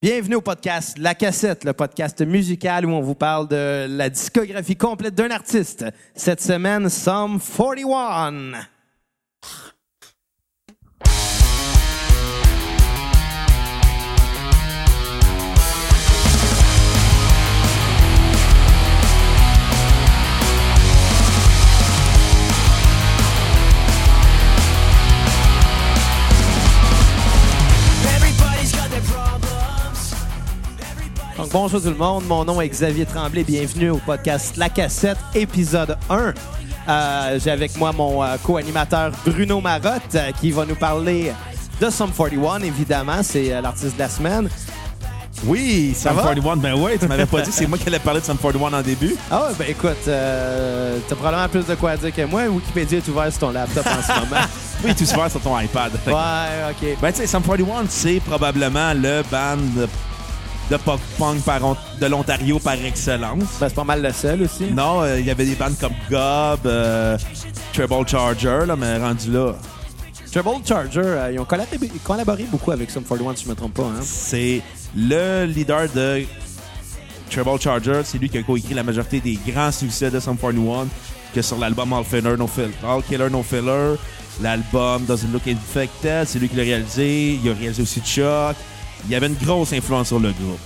Bienvenue au podcast La Cassette, le podcast musical où on vous parle de la discographie complète d'un artiste. Cette semaine, Sum 41. Donc, bonjour tout le monde, mon nom est Xavier Tremblay. Bienvenue au podcast La Cassette, épisode 1. Euh, J'ai avec moi mon euh, co-animateur Bruno Marotte euh, qui va nous parler de Sum 41, évidemment. C'est l'artiste de la semaine. Oui, Sum va? 41. Ben ouais, tu m'avais pas dit, c'est moi qui allais parler de Sum 41 en début. Ah ouais, ben écoute, euh, t'as probablement plus de quoi dire que moi. Wikipédia est ouvert sur ton laptop en ce moment. Oui, tu super sur ton iPad. Ouais, OK. Ben tu sais, Sum 41, c'est probablement le band de, par on- de l'Ontario par excellence. Ben, c'est pas mal le seul aussi. Non, euh, il y avait des bandes comme Gob, euh, Treble Charger, là, mais rendu là, Treble Charger, euh, ils ont collaboré, collaboré beaucoup avec Sum 41, si je me trompe pas. Hein? c'est le leader de Treble Charger. C'est lui qui a coécrit la majorité des grands succès de Sum 41, que sur l'album All Filler No Filler. All Killer No Filler, l'album Doesn't Look Infected, c'est lui qui l'a réalisé. Il a réalisé aussi Chuck. Il y avait une grosse influence sur le groupe,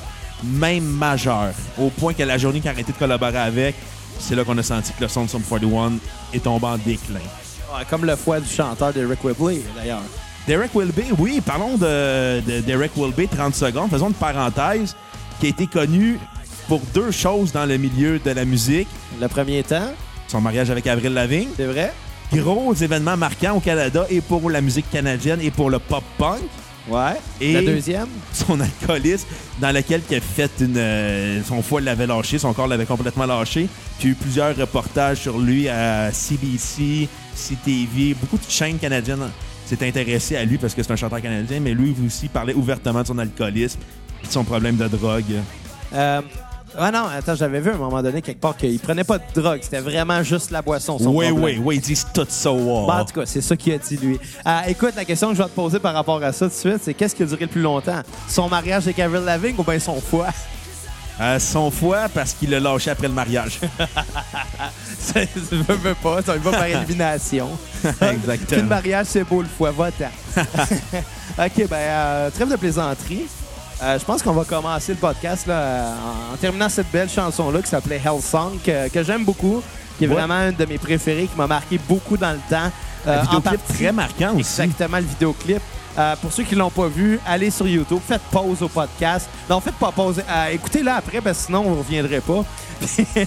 même majeure, au point que la journée qu'il a arrêté de collaborer avec, c'est là qu'on a senti que le son de Sum 41 est tombé en déclin. Ouais, comme le foie du chanteur de Rick Whibley, d'ailleurs. Derek Wilby, oui, parlons de, de Derek Wilby 30 secondes. Faisons une parenthèse qui a été connu pour deux choses dans le milieu de la musique. Le premier temps, Son mariage avec Avril Lavigne. c'est vrai? Gros événement marquant au Canada et pour la musique canadienne et pour le pop-punk. Ouais. Et- La deuxième? Son alcoolisme dans lequel il a fait une... euh, son foie l'avait lâché, son corps l'avait complètement lâché. Puis il y a eu plusieurs reportages sur lui à CBC, CTV. Beaucoup de chaînes canadiennes s'est intéressé à lui parce que c'est un chanteur canadien, mais lui aussi parlait ouvertement de son alcoolisme et de son problème de drogue. Euh, ah non, attends, j'avais vu à un moment donné quelque part qu'il prenait pas de drogue. C'était vraiment juste la boisson. son Oui, problème. oui, oui, ils disent tout ça. wow. Bon, en tout cas, c'est ça qu'il a dit, lui. Euh, écoute, la question que je vais te poser par rapport à ça tout de suite, c'est qu'est-ce qui a duré le plus longtemps? Son mariage avec Avril Lavigne ou bien son foie? Euh, son foie parce qu'il l'a lâché après le mariage. Ça ne veut pas, ça va par élimination. Exactement. Puis le mariage, c'est beau le foie, va-t'en. OK, ben, euh, trêve de plaisanterie. Euh, je pense qu'on va commencer le podcast là, en, en terminant cette belle chanson-là qui s'appelait Hell Song, que, que j'aime beaucoup, qui est Ouais. vraiment une de mes préférées, qui m'a marqué beaucoup dans le temps. Euh, en partie- très marquant aussi. Exactement, le vidéoclip. Euh, pour ceux qui l'ont pas vu, allez sur YouTube, faites pause au podcast. Non, faites pas pause. Euh, Écoutez-le après, parce que sinon, on ne reviendrait pas.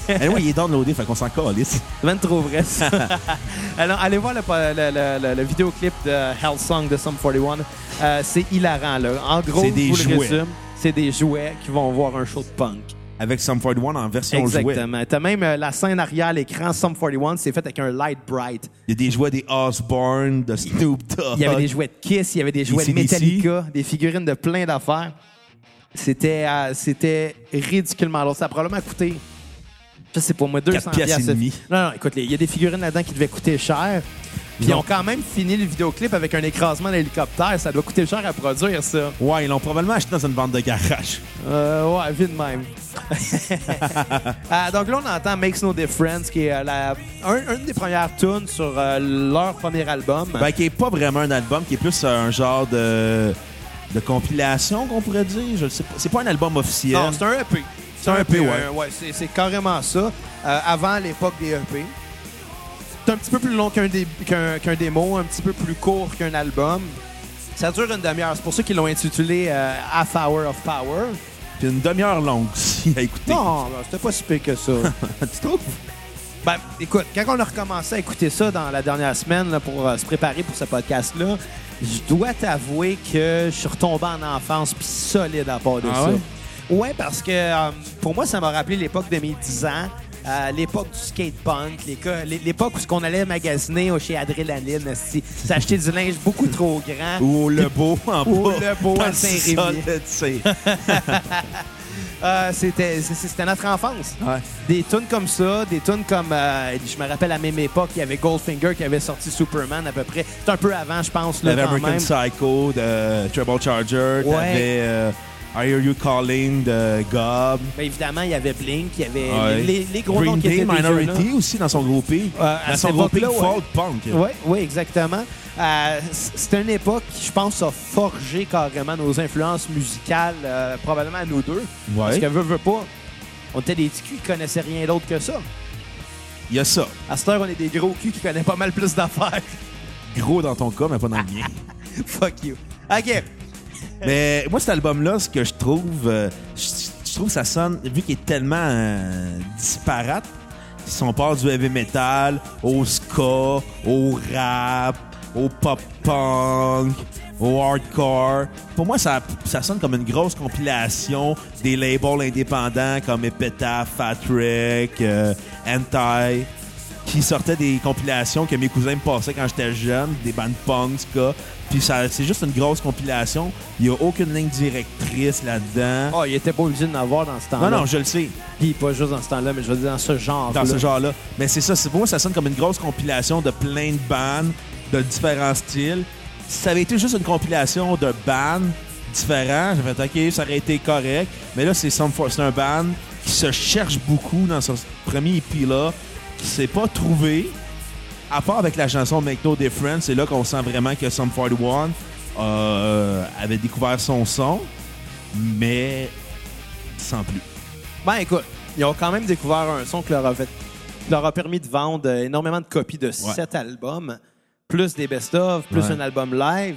Eh oui, il est downloadé, fait qu'on s'en calisse. Même trop vrai, ça. Alors, allez voir le, le- le- le- le vidéoclip de Hell Song de Sum 41. Euh, c'est hilarant, là. En gros, C'est des je vous le jouets. résume, c'est des jouets qui vont voir un show de punk. Avec Sum 41 en version jouet. Exactement. T'as même euh, la scène arrière, l'écran Sum 41, c'est fait avec un light bright. Il y a des jouets des Osborne, de Snoop Dogg. Il y avait des jouets de Kiss, il y avait des jouets de. Metallica, des figurines de plein d'affaires. C'était euh, c'était ridiculement lourd. Ça a probablement coûté, je sais pas moi, 200 Quatre piastres et piastres. demi. Non, non, écoute, il y a des figurines là-dedans qui devaient coûter cher. Puis ils ont quand même fini le vidéoclip avec un écrasement d'hélicoptère. Ça doit coûter cher à produire, ça. Ouais, ils l'ont probablement acheté dans une bande de garage. Euh, ouais, vite même. Euh, donc là, on entend Makes No Difference, qui est euh, la, un, une des premières tunes sur euh, leur premier album. Ben, qui est pas vraiment un album, qui est plus un genre de, de compilation, qu'on pourrait dire. Je sais pas. C'est pas un album officiel. Non, c'est un EP. C'est un EP, ouais. euh, ouais, c'est, carrément ça. Avant l'époque des EP. C'est un petit peu plus long qu'un, dé- qu'un, qu'un démo, un petit peu plus court qu'un album. Ça dure une demi-heure. C'est pour ça qu'ils l'ont intitulé euh, Half Hour of Power. Puis une demi-heure longue aussi à écouter. Non, non, c'était pas si pire que ça. tu trouves? ben, écoute, quand on a recommencé à écouter ça dans la dernière semaine là, pour euh, se préparer pour ce podcast-là, je dois t'avouer que je suis retombé en enfance puis solide à part de Ah ça. ouais? Ouais, parce que euh, pour moi, ça m'a rappelé l'époque de mes 10 ans, euh, l'époque du skate punk, l'éco- l'é- l'époque où ce qu'on allait magasiner au- chez Adrénaline, s'acheter du linge beaucoup trop grand. Ou le beau en Ou bas. Le Beau à Saint-Rémy. Euh, c'était, notre enfance. Ouais. Des tunes comme ça, des tunes comme, euh, je me rappelle à la même époque, il y avait Goldfinger qui avait sorti Superman à peu près. C'est un peu avant, je pense, là, American même. Psycho de Treble Charger. Ouais. T'avais euh, I Hear You Calling de Gob. Mais évidemment, il y avait Blink, il y avait Ouais. les, les gros noms Green qui Day, étaient déjà Minority là. aussi dans son groupé. Euh, à dans son époque-là, ouais. folk punk. Oui, oui, exactement. Euh, c'est une époque qui, je pense, a forgé carrément nos influences musicales, euh, probablement à nous deux. Parce Ouais. que veut, veut pas, on était des petits culs qui connaissaient rien d'autre que ça. Il y a ça. À cette heure, on est des gros culs qui connaissent pas mal plus d'affaires. Gros dans ton cas, mais pas dans le mien. Fuck you. OK. Mais moi, cet album-là, ce que je trouve, euh, je, trouve que ça sonne, vu qu'il est tellement euh, disparate, si on part du heavy metal au ska, au rap, au pop-punk, au hardcore, pour moi, ça, ça sonne comme une grosse compilation des labels indépendants comme Epitaph, Fat Wreck, euh, Anti, qui sortaient des compilations que mes cousins me passaient quand j'étais jeune, des bandes punk, ska. Puis ça, c'est juste une grosse compilation. Il n'y a aucune ligne directrice là-dedans. Oh, il était pas obligé d'en avoir dans ce temps-là. non, non, je le sais, Puis pas juste dans ce temps-là, mais je veux dire dans ce genre dans ce genre-là. Mais c'est ça, c'est pour moi, ça sonne comme une grosse compilation de plein de bandes, de différents styles. Si ça avait été juste une compilation de bandes différents, j'aurais fait OK, ça aurait été correct. Mais là, c'est un band qui se cherche beaucoup dans son premier EP-là, qui s'est pas trouvé. À part avec la chanson Make No Difference, c'est là qu'on sent vraiment que Sum 41 euh, avait découvert son son, mais sans plus. Ben écoute, ils ont quand même découvert un son qui leur a, fait, qui leur a permis de vendre énormément de copies de sept albums, plus des best-of, plus Ouais. un album live.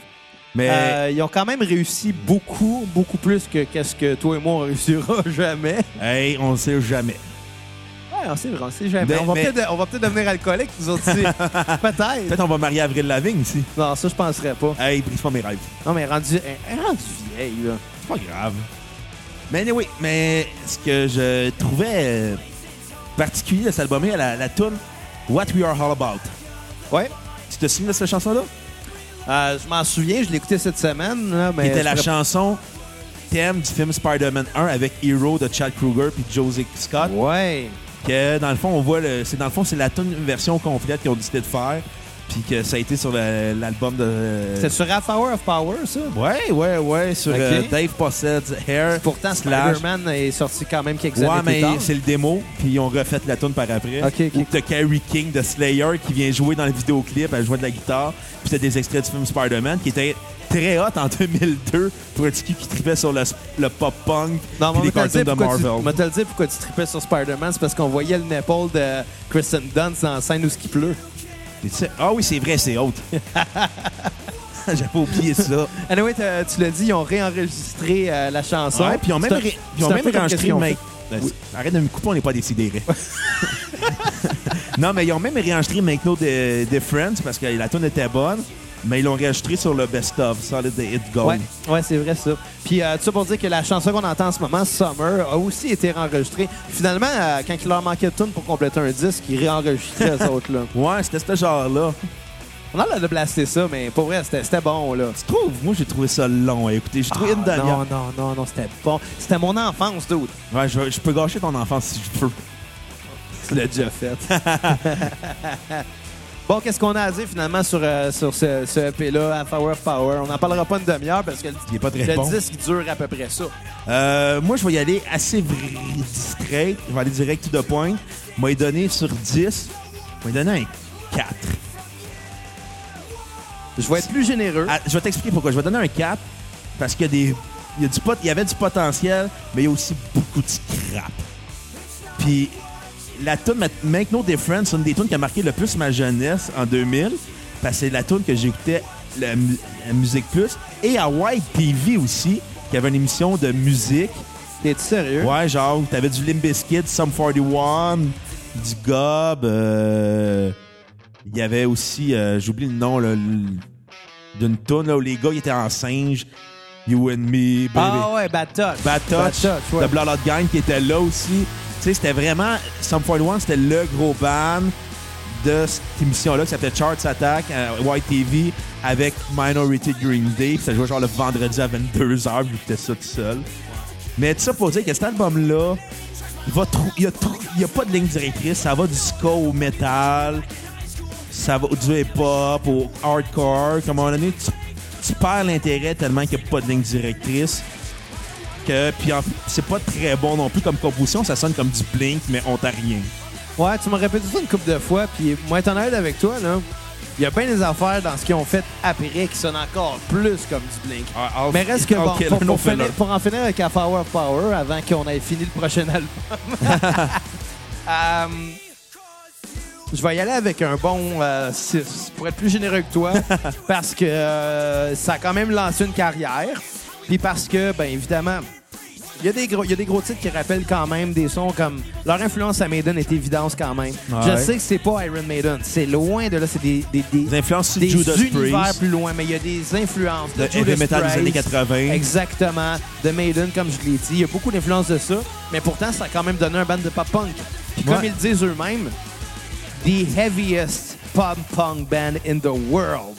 Mais Euh, ils ont quand même réussi beaucoup, beaucoup plus que qu'est-ce que toi et moi on réussira jamais. hey, on sait jamais. On sait, on sait jamais. Mais- on va mais- peut-être devenir alcoolique, nous autres peut-être. Peut-être on va marier Avril Lavigne ici. Non, ça, je penserais pas. Hey, brise pas mes rêves. Non, mais rendu, rendue vieille, là. C'est pas grave. Mais anyway, mais ce que je trouvais euh, particulier de cet album là la, la tune What We Are All About. Ouais. Tu te souviens de cette chanson-là? Euh, je m'en souviens, je l'ai écouté cette semaine. Là, mais C'était la pourrais- chanson thème du film Spider-Man 1 avec Hero de Chad Kruger puis Josie Scott. Ouais. Que dans le fond, on voit le. C'est dans le fond, c'est la tune version complète qu'ils ont décidé de faire. Puis que ça a été sur l'album de. C'est sur Half Hour of Power, ça? Ouais, ouais, ouais. Sur euh, Dave Possett's Hair. Pourtant, Spider-Man est sorti quand même quelques Ouais, années mais plus tard. c'est le démo, puis ils ont refait la tune par après. Ok, ok. T'as Carrie King de Slayer qui vient jouer dans le vidéoclip, elle joue de la guitare, puis t'as des extraits du film Spider-Man qui était très hot en 2002 pour un petit qui tripait sur le, le pop-punk mais les cartoons de Marvel. Tu, moi, te le dire pourquoi tu tripais sur Spider-Man, c'est parce qu'on voyait le nipple de Kristen Dunst dans la scène où il pleut. Ah oui, c'est vrai, c'est haute. J'avais oublié ça. Anyway, t'as- tu l'as dit, ils ont réenregistré euh, la chanson. Ouais, puis ils ont même, C'est un- ré- ils ont c'est un même peu comme enregistré qu'est-ce qu'ils ont Make... Ben, Arrête de me couper, on n'est pas décidé. non, mais ils ont même réenregistré Make No Di- Difference parce que la tune était bonne, mais ils l'ont réenregistré sur le best-of, Solid the Hit Gold. Ouais, ouais c'est vrai ça. Puis euh, tout ça pour dire que la chanson qu'on entend en ce moment, Summer, a aussi été réenregistrée. Finalement, euh, quand il leur manquait de tune pour compléter un disque, ils réenregistraient eux autres. Là. Ouais, c'était ce genre-là. On a l'air de blaster ça, mais pour vrai, c'était bon. là. Tu trouves? Moi, j'ai trouvé ça long. Écoutez, j'ai trouvé une Ah, demi-heure. non, non, non, non, c'était bon. C'était mon enfance, dude. Ouais, je, je peux gâcher ton enfance si je peux. Tu l'as déjà fait. bon, qu'est-ce qu'on a à dire finalement sur, euh, sur ce, ce EP-là, Half Hour of Power? On n'en parlera pas une demi-heure parce que le, Il est pas très le bon. disque dure à peu près ça. Euh, moi, je vais y aller assez straight. Je vais aller direct to the point. Moi, donné sur 10, je vais donner un 4. Je vais être plus généreux. Ah, je vais t'expliquer pourquoi. Je vais donner un 4 parce qu'il y a des. Il y, a du pot, il y avait du potentiel, mais il y a aussi beaucoup de scrap. Puis la tune Make No Difference, c'est une des tunes qui a marqué le plus ma jeunesse en 2000, parce que c'est la tune que j'écoutais la, mu- la musique plus. Et à White TV aussi, qui avait une émission de musique. T'es-tu sérieux? Ouais, genre, t'avais du Limp Bizkit, Sum 41, du Gob. euh, Il y avait aussi, euh, j'oublie le nom, là, d'une tune là, où les gars ils étaient en singe. You and me, baby. Ah ouais, Bad Touch. Bad Touch, ouais. The Blood Out Gang qui était là aussi. Sais, c'était vraiment. Sum 41, c'était le gros band de cette émission-là qui s'appelait Charts Attack à White TV avec Minority Green Day. Puis ça jouait genre le vendredi à 22h, vu que j'étais ça tout seul. Mais tout ça pour dire que cet album-là, il va trou- il y a, trou- il y a pas de ligne directrice. Ça va du ska au metal, ça va du hip-hop au hardcore. Comme à un moment donné, tu, tu perds l'intérêt tellement qu'il n'y a pas de ligne directrice. Que, puis en- c'est pas très bon non plus comme composition, ça sonne comme du Blink, mais ontarien. Ouais, tu m'as répété ça une couple de fois, puis moi, être honnête avec toi, là, il y a bien des affaires dans ce qu'ils ont fait après qui sonnent encore plus comme du Blink. Ah, Mais reste que, bon, pour, no pour finir- filler. pour en finir avec Power of Power, avant qu'on ait fini le prochain album, euh, je vais y aller avec un bon 6, pour être plus généreux que toi, parce que euh, ça a quand même lancé une carrière, puis parce que, ben évidemment, il y, a des gros, il y a des gros titres qui rappellent quand même des sons comme... Leur influence à Maiden est évidence quand même. Ouais. Je sais que c'est pas Iron Maiden, c'est loin de là, c'est des, des, des, Des influences des Judas univers Priest, plus loin, mais il y a des influences de, de Judas heavy metal des années 80. Exactement. De Maiden, comme je l'ai dit. Il y a beaucoup d'influence de ça. Mais pourtant, ça a quand même donné un band de pop-punk. Puis comme ils disent eux-mêmes, the heaviest pop-punk band in the world.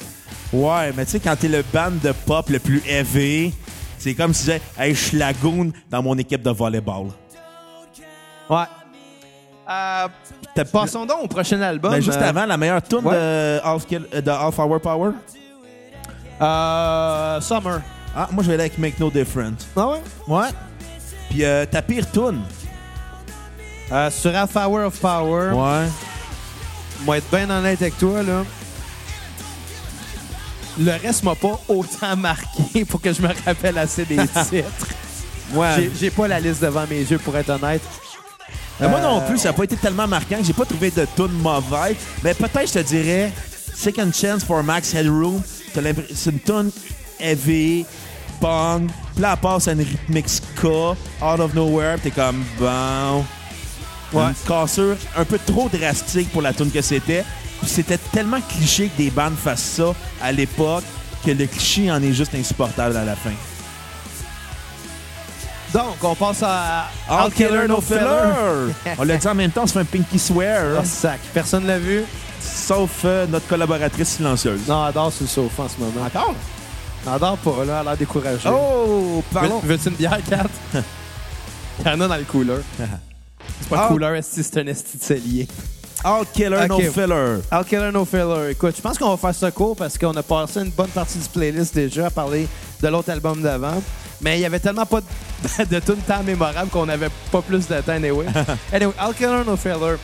Ouais, mais tu sais, quand t'es le band de pop le plus heavy, c'est comme si disais, hey, je suis la goon dans mon équipe de volleyball. Ouais. Euh, passons donc au prochain album. Ben, juste Euh, avant, la meilleure tune ouais. de, Half Kill- euh, de Half Hour Power. euh, Summer. Ah, moi, je vais aller avec Make No Difference. Ah ouais? Ouais. Puis euh, ta pire tune? Euh, sur Half Hour of Power, Ouais. moi être bien honnête avec toi, là. Le reste m'a pas autant marqué pour que je me rappelle assez des titres. Ouais. J'ai- pas la liste devant mes yeux, pour être honnête. Mais moi non Euh, plus, ça n'a pas été tellement marquant que j'ai pas trouvé de tune mauvaise. Mais peut-être, je te dirais, Second Chance for Max Headroom, c'est une tune heavy, punk, puis là, elle passe à une rythmique ska, out of nowhere, t'es comme, bon... Ouais. Une cassure un peu trop drastique pour la tune que c'était. C'était tellement cliché que des bandes fassent ça à l'époque que le cliché en est juste insupportable à la fin. Donc, on passe à All Killer No Filler! on l'a dit en même temps, on se fait un pinky swear. Ah, sac. Personne l'a vu? Sauf euh, notre collaboratrice silencieuse. Non, adore sur le sofa en ce moment. Encore? Adore pas, là. Elle a l'air découragée. Oh, parlons. Veux- Veux-tu une bière, Kat? Il y en a dans le cooler. C'est pas Ah. le cooler, c'est un esti de cellier. All Killer No. Filler. All Killer No Filler. Écoute, je pense qu'on va faire ça court parce qu'on a passé une bonne partie du playlist déjà à parler de l'autre album d'avant. Mais il y avait tellement pas de, de tunes tant mémorables qu'on avait pas plus de temps anyway. anyway, All Killer No Filler.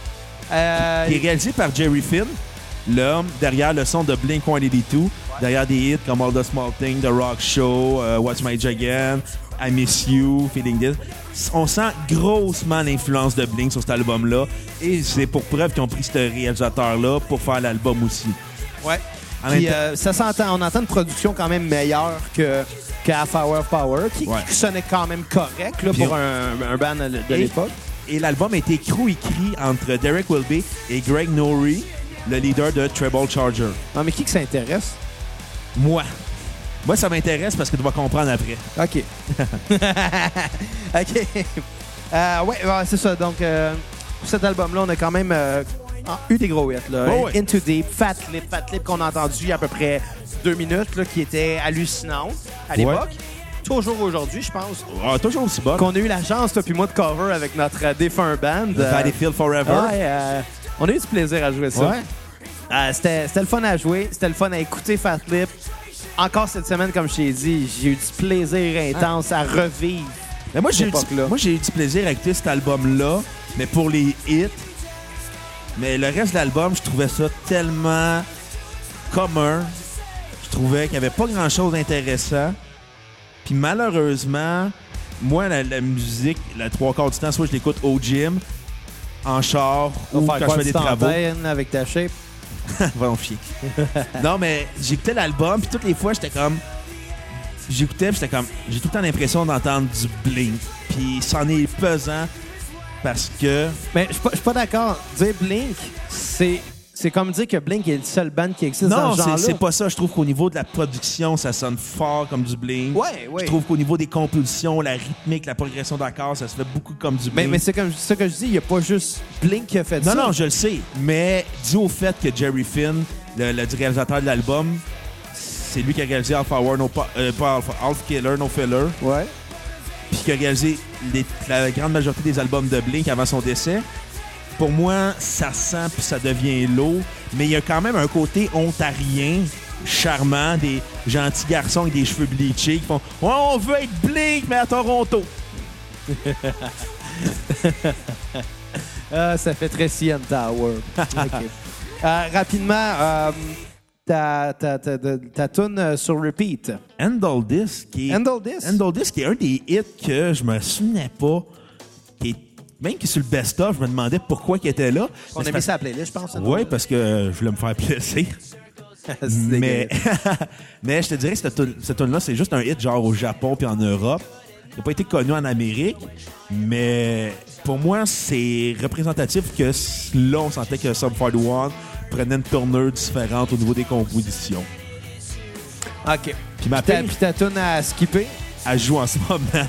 Euh, Qui est réalisé par Jerry Finn, l'homme derrière le son de Blink-182, derrière des hits comme All the Small Things, The Rock Show, euh, Watch My Again, I Miss You, Feeling This. On sent grossement l'influence de Blink sur cet album-là. Et c'est pour preuve qu'ils ont pris ce réalisateur-là pour faire l'album aussi. ouais. Puis, euh, ça s'entend, on entend une production quand même meilleure que, Hour of Power, qui, Ouais. qui sonnait quand même correct là, pour on- un, un band de l'époque. Et l'album a été écrit entre Derek Wilby et Greg Norrie, le leader de Treble Charger. Non, mais qui que ça intéresse? Moi. Moi, ça m'intéresse parce que tu vas comprendre après. OK. OK. Euh, ouais, ouais, c'est ça. Donc, euh, pour cet album-là, on a quand même euh, eu des gros hits. Là. Ouais. Into Deep, Fat Lip, Fat Lip qu'on a entendu il y a à peu près deux minutes, là, qui était hallucinante à l'époque. Toujours aujourd'hui, je pense. Ah, toujours aussi bon. Qu'on a eu la chance, toi puis moi, de cover avec notre euh, défunt band. The Euh, Valleyfield Forever. ouais, euh, on a eu du plaisir à jouer ça. Ouais. C'était le fun à jouer, c'était le fun à écouter Fat Lip. Encore cette semaine, comme je t'ai dit, j'ai eu du plaisir intense à revivre. Mais moi, j'ai eu, du- moi, j'ai eu du plaisir à écouter cet album-là, mais pour les hits. Mais le reste de l'album, je trouvais ça tellement commun. Je trouvais qu'il n'y avait pas grand-chose d'intéressant. Puis malheureusement, moi, la, la musique, la trois quarts du temps, soit je l'écoute au gym, en char ou quand je fais des travaux. avec ta shape. Va en non, mais j'écoutais l'album, puis toutes les fois, j'étais comme. J'écoutais, j'étais comme. J'ai tout le temps l'impression d'entendre du Blink. Puis c'en est pesant parce que. Mais je suis pas- pas d'accord. Dire Blink, c'est c'est comme dire que Blink est le seul band qui existe dans Non, ce c'est genre-là. c'est pas ça. Je trouve qu'au niveau de la production, ça sonne fort comme du Blink. Ouais, ouais. Je trouve qu'au niveau des compositions, la rythmique, la progression d'accords, ça se fait beaucoup comme du Blink. mais c'est comme ça que je dis, il n'y a pas juste Blink qui a fait non, ça. non, je le sais. Mais dû au fait que Jerry Finn, le, le réalisateur de l'album, c'est lui qui a réalisé Alpha Hour, no, Pa- euh, pas Half Killer, No Filler. Ouais. puis qui a réalisé les- la grande majorité des albums de Blink avant son décès. Pour moi, ça sent puis ça devient lourd, mais il y a quand même un côté ontarien charmants, des gentils garçons avec des cheveux bleachés qui font on veut être Blink, mais à Toronto. Ah, ça fait très CN Tower. Euh, rapidement, euh, ta, ta, ta, ta, ta tune euh, sur repeat. Handle This, qui est. Handle This? Handle This, qui est un des hits que je me souvenais pas. Qui est, même que sur le best-of, je me demandais pourquoi il était là. On a mis ça à playlist, je pense. Oui, parce que je voulais me faire plaisir. mais, mais je te dirais que cette tune- tune-là, c'est juste un hit genre au Japon puis en Europe. Il n'a pas été connu en Amérique, mais pour moi, c'est représentatif que là, on sentait que Sub 41 prenait une tournure différente au niveau des compositions. OK. Puis ma Ta, pire, puis ta tune à skipper? elle joue en ce moment.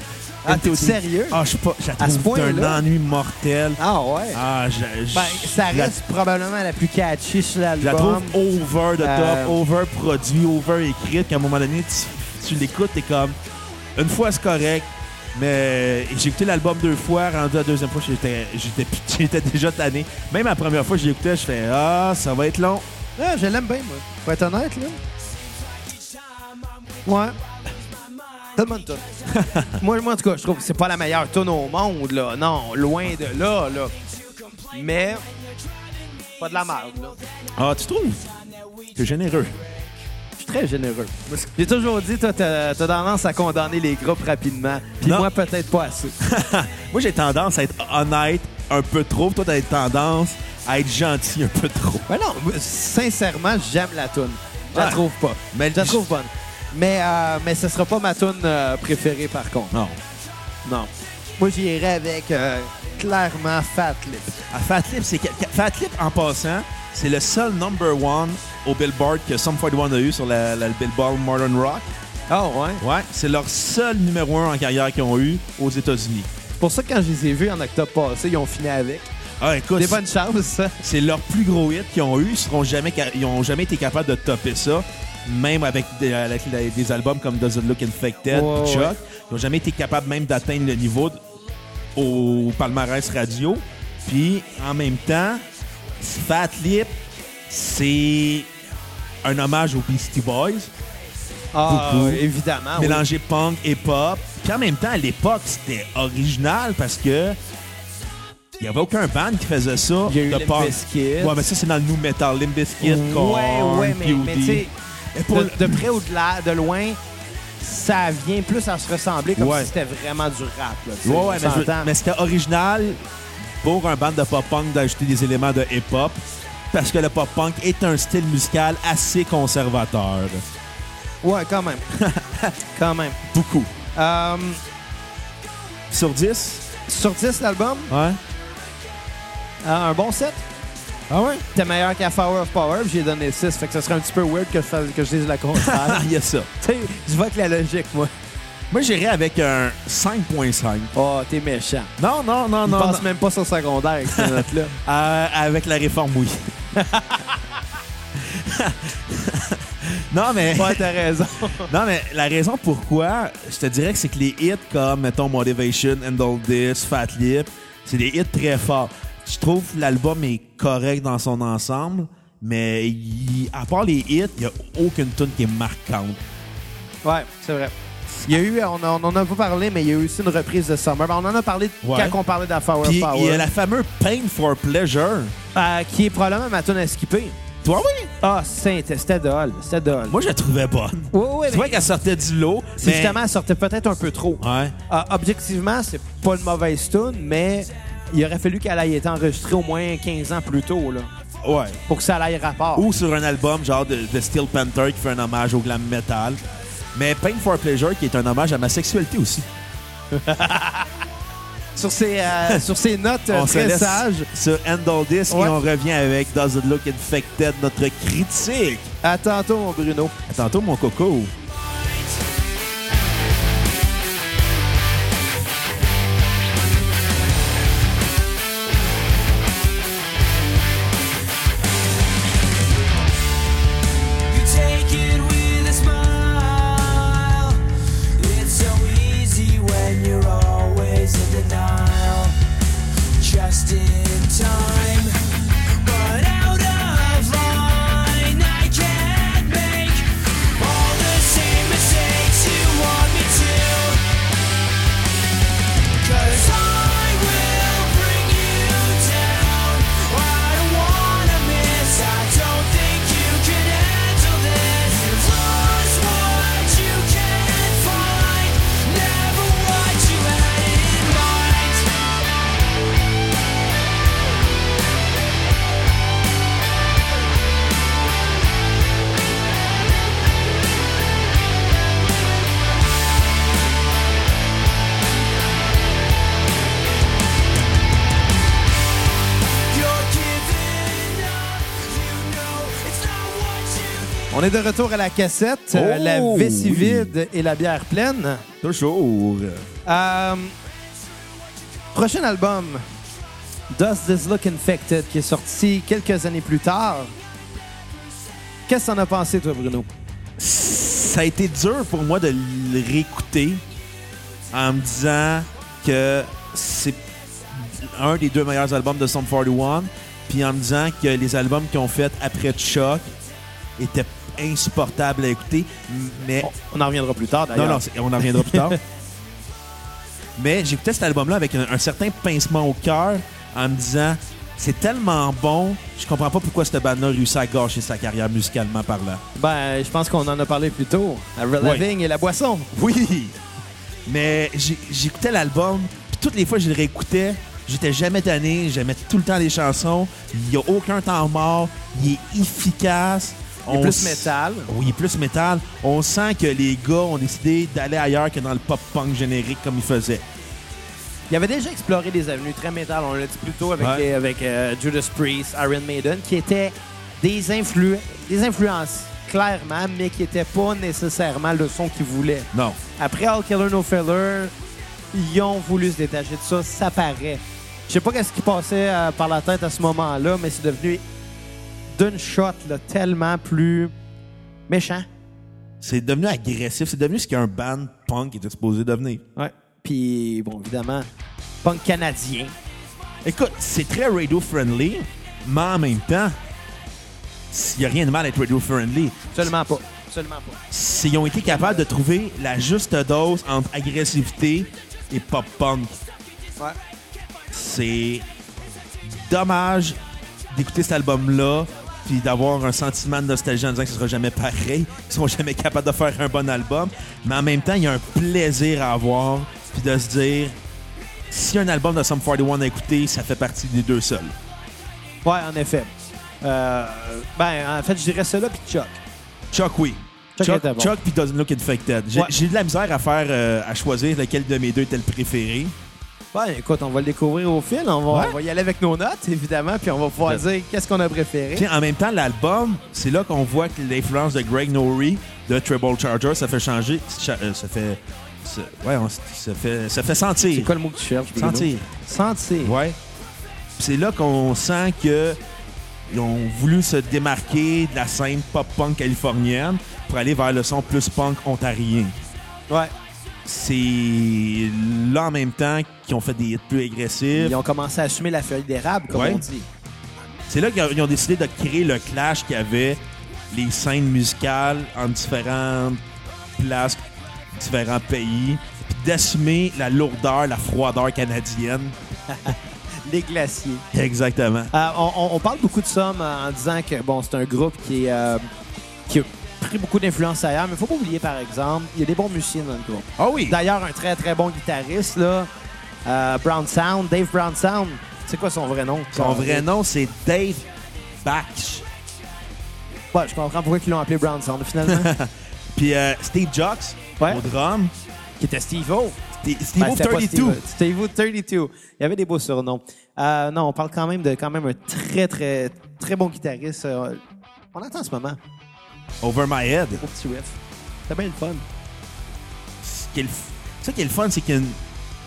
Ah, t'es sérieux? Ah, je sais pas, À ce point-là? ennui mortel. Ah ouais. Ah, je, je- Ben, ça la- reste probablement la plus catchy sur Je la trouve l'album. over the top, Euh, over produit, over écrite, qu'à un moment donné, tu, tu l'écoutes, t'es comme. Une fois, c'est correct, mais j'ai écouté l'album deux fois, rendu la deuxième fois, j'étais, déjà tanné. Même la première fois je l'écoutais, je fais Ah, ça va être long. Ah, je l'aime bien, moi. Pour être honnête, là. Ouais. Tune. moi, moi, en tout cas, je trouve que c'est pas la meilleure tune au monde, là. Non, loin de là, là. Mais, pas de la merde, là. Ah, tu trouves? T'es généreux. Je suis très généreux. J'ai toujours dit, toi, t'as t'as tendance à condamner les groupes rapidement. Puis Non. moi, peut-être pas assez. Moi, j'ai tendance à être honnête un peu trop. Toi, t'as tendance à être gentil un peu trop. Mais non, moi, sincèrement, j'aime la tune. Je la Ouais. trouve pas. Mais Je la trouve bonne. Mais, euh, mais ce sera pas ma tune euh, préférée, par contre. Non. Non. Moi, j'irais avec euh, clairement Fat Lip. À Fat Lip, c'est Fat Lip, en passant, c'est le seul number one au Billboard que Sum 41 a eu sur la, la- le Billboard Modern Rock. Oh, ouais? Ouais, c'est leur seul numéro un en carrière qu'ils ont eu aux États-Unis. C'est pour ça que quand je les ai vus en octobre passé, ils ont fini avec. Ah, écoute, Des bonnes chances, ça. c'est leur plus gros hit qu'ils ont eu. Ils seront jamais, ca- ils ont jamais été capables de topper ça, même avec des, avec des- des albums comme Does It Look Infected, puis Chuck. ouais. Ils n'ont jamais été capables même d'atteindre le niveau au palmarès radio. Puis en même temps, Fat Lip, c'est un hommage aux Beastie Boys, Ah, Beaucoup. évidemment. oui. mélangé punk et pop. Puis en même temps, à l'époque, c'était original parce que il n'y avait aucun band qui faisait ça. Il y a eu. Ouais, mais ça, c'est dans le new metal. Limp Bizkit, Ouais, ouais, mais, POD. mais tu sais, Et pour de, de près ou de, là, de loin, ça vient plus à se ressembler comme Ouais. si c'était vraiment du rap. Là, Ouais, mais, je c'était original pour un band de pop-punk d'ajouter des éléments de hip-hop parce que le pop-punk est un style musical assez conservateur. Ouais, quand même. quand même. Beaucoup. Euh, Sur 10? sur 10, l'album, Ouais. euh, un bon 7. Ah ouais? C'était meilleur qu'à Power of Power, puis j'ai donné 6. Fait que ça serait un petit peu weird que je, fasse- que je dise la Ah, contraire. il y a ça. tu sais, je vois que la logique, moi. Moi, j'irais avec un 5.5. Oh, t'es méchant. Non, non, non, non. pense non. même pas sur secondaire avec cette note-là. Euh, avec la réforme, oui. non, mais... ouais, t'as raison. Non, mais la raison pourquoi, je te dirais que c'est que les hits comme, mettons, Motivation, Handle This, Fat Lip, c'est des hits très forts. Je trouve l'album est correct dans son ensemble, mais il- à part les hits, il n'y a aucune tune qui est marquante. Ouais, c'est vrai. Il y a eu, on en a pas parlé, mais il y a eu aussi une reprise de Summer. Ben, on en a parlé Ouais. quand on parlait de la Power Puis il y a la fameuse Pain for Pleasure. euh, qui est probablement ma tune à skipper. Toi, oui? Ah, c'était dole. C'était dole. Moi, je la trouvais bonne. Oui, oui, Tu vois qu'elle sortait du lot. mais- justement, elle sortait peut-être un peu trop. Ouais. Euh, objectivement, c'est pas une mauvaise tune, mais il aurait fallu qu'elle ait été enregistrée au moins 15 ans plus tôt, là, Ouais. pour que ça aille rapport. Ou sur un album genre de, de Steel Panther qui fait un hommage au glam metal. Mais Pain for Pleasure qui est un hommage à ma sexualité aussi. Sur ces, euh, sur ces notes euh, On se très laisse sages, sur Handle This Ouais. et on revient avec Does It Look Infected, notre critique. à tantôt, mon Bruno. À tantôt, mon coco. Est de retour à la cassette, euh, Oh, la vessie oui. vide et la bière pleine. Toujours. Euh, prochain album, Does This Look Infected, qui est sorti quelques années plus tard. Qu'est-ce que t'en as pensé, toi, Bruno? Ça a été dur pour moi de le réécouter en me disant que c'est un des deux meilleurs albums de Sum 41, puis en me disant que les albums qu'ils ont fait après Chuck étaient insupportables à écouter, mais On en reviendra plus tard, Non, d'ailleurs. non, c'est- on en reviendra plus tard. Mais j'écoutais cet album-là avec un, un certain pincement au cœur en me disant c'est tellement bon, je comprends pas pourquoi cette bande-là réussit à gâcher sa carrière musicalement parlant. Ben, je pense qu'on en a parlé plus tôt. Avril Ouais. Lavigne et la boisson. Oui! Mais j'écoutais l'album, puis toutes les fois que je le réécoutais, j'étais jamais tanné, j'aimais tout le temps les chansons, il y a aucun temps mort, il est efficace. Il est plus métal. Oui, il est plus métal. On sent que les gars ont décidé d'aller ailleurs que dans le pop-punk générique comme ils faisaient. Il avait déjà exploré des avenues très métal, on l'a dit plus tôt, avec, Ouais. les- avec euh, Judas Priest, Iron Maiden, qui étaient des, influ des influences, clairement, mais qui n'étaient pas nécessairement le son qu'ils voulaient. Non. Après All Killer No Filler, ils ont voulu se détacher de ça, ça paraît. Je sais pas qu'est-ce qui passait euh, par la tête à ce moment-là, mais c'est devenu d'une shot là, tellement plus méchant. C'est devenu agressif. C'est devenu ce qu'un band punk était supposé devenir. Ouais. Puis, bon, évidemment, punk canadien. Écoute, c'est très radio-friendly, mais en même temps, il n'y a rien de mal à être radio-friendly. Absolument pas. Absolument pas. Ils ont été capables de trouver la juste dose entre agressivité et pop-punk. Ouais. C'est dommage d'écouter cet album-là puis d'avoir un sentiment de nostalgie en disant que ce sera jamais pareil, qu'ils seront jamais capables de faire un bon album. Mais en même temps, il y a un plaisir à avoir puis de se dire si un album de Sum 41 à écouter, ça fait partie des deux seuls. Ouais, en effet. Euh, ben, en fait, je dirais cela puis Chuck. Chuck, oui. Chuck Chuck, était bon. Chuck puis Doesn't Look Infected. J'ai Ouais. de la misère à faire euh, à choisir lequel de mes deux était le préféré. Ben, écoute, on va le découvrir au fil. On va, Ouais. on va y aller avec nos notes, évidemment, puis on va pouvoir dire qu'est-ce qu'on a préféré. Puis en même temps, l'album, c'est là qu'on voit que l'influence de Greg Norrie de Treble Charger, ça fait changer. cha- euh, ça fait. ça- ouais, on- ça fait, ça fait sentir. C'est quoi le mot que tu cherches, Bruno? Sentir. Sentir. Ouais. C'est là qu'on sent que ils ont voulu se démarquer de la scène pop-punk californienne pour aller vers le son plus punk ontarien. Ouais. C'est là en même temps qu'ils ont fait des hits plus agressifs. Ils ont commencé à assumer la feuille d'érable, comme Ouais. on dit. C'est là qu'ils ont- décidé de créer le clash qu'il y avait les scènes musicales en différentes places, différents pays, puis d'assumer la lourdeur, la froideur canadienne. Les glaciers. Exactement. Euh, on, parle beaucoup de ça en disant que bon, c'est un groupe qui, est, euh, qui pris beaucoup d'influence ailleurs, mais il faut pas oublier, par exemple, il y a des bons musiciens dans le groupe. Ah oui. D'ailleurs, un très, très bon guitariste, là, euh, Brown Sound, Dave Brown Sound. C'est quoi son vrai nom? Son vrai nom, c'est Dave Batch. Ouais, je comprends pourquoi ils l'ont appelé Brown Sound, finalement. Puis euh, Steve Jocks Ouais. au drum. qui était Steve-O. Steve Steve Ben, c'était pas 32. Steve-O, Steve-O 32. Il y avait des beaux surnoms. Euh, non, on parle quand même de quand même un très, très, très bon guitariste. Euh, on entend en ce moment. Over My Head. Au petit riff. Bien le fun. Ce qui est le ça qui est le fun, c'est qu'il y a une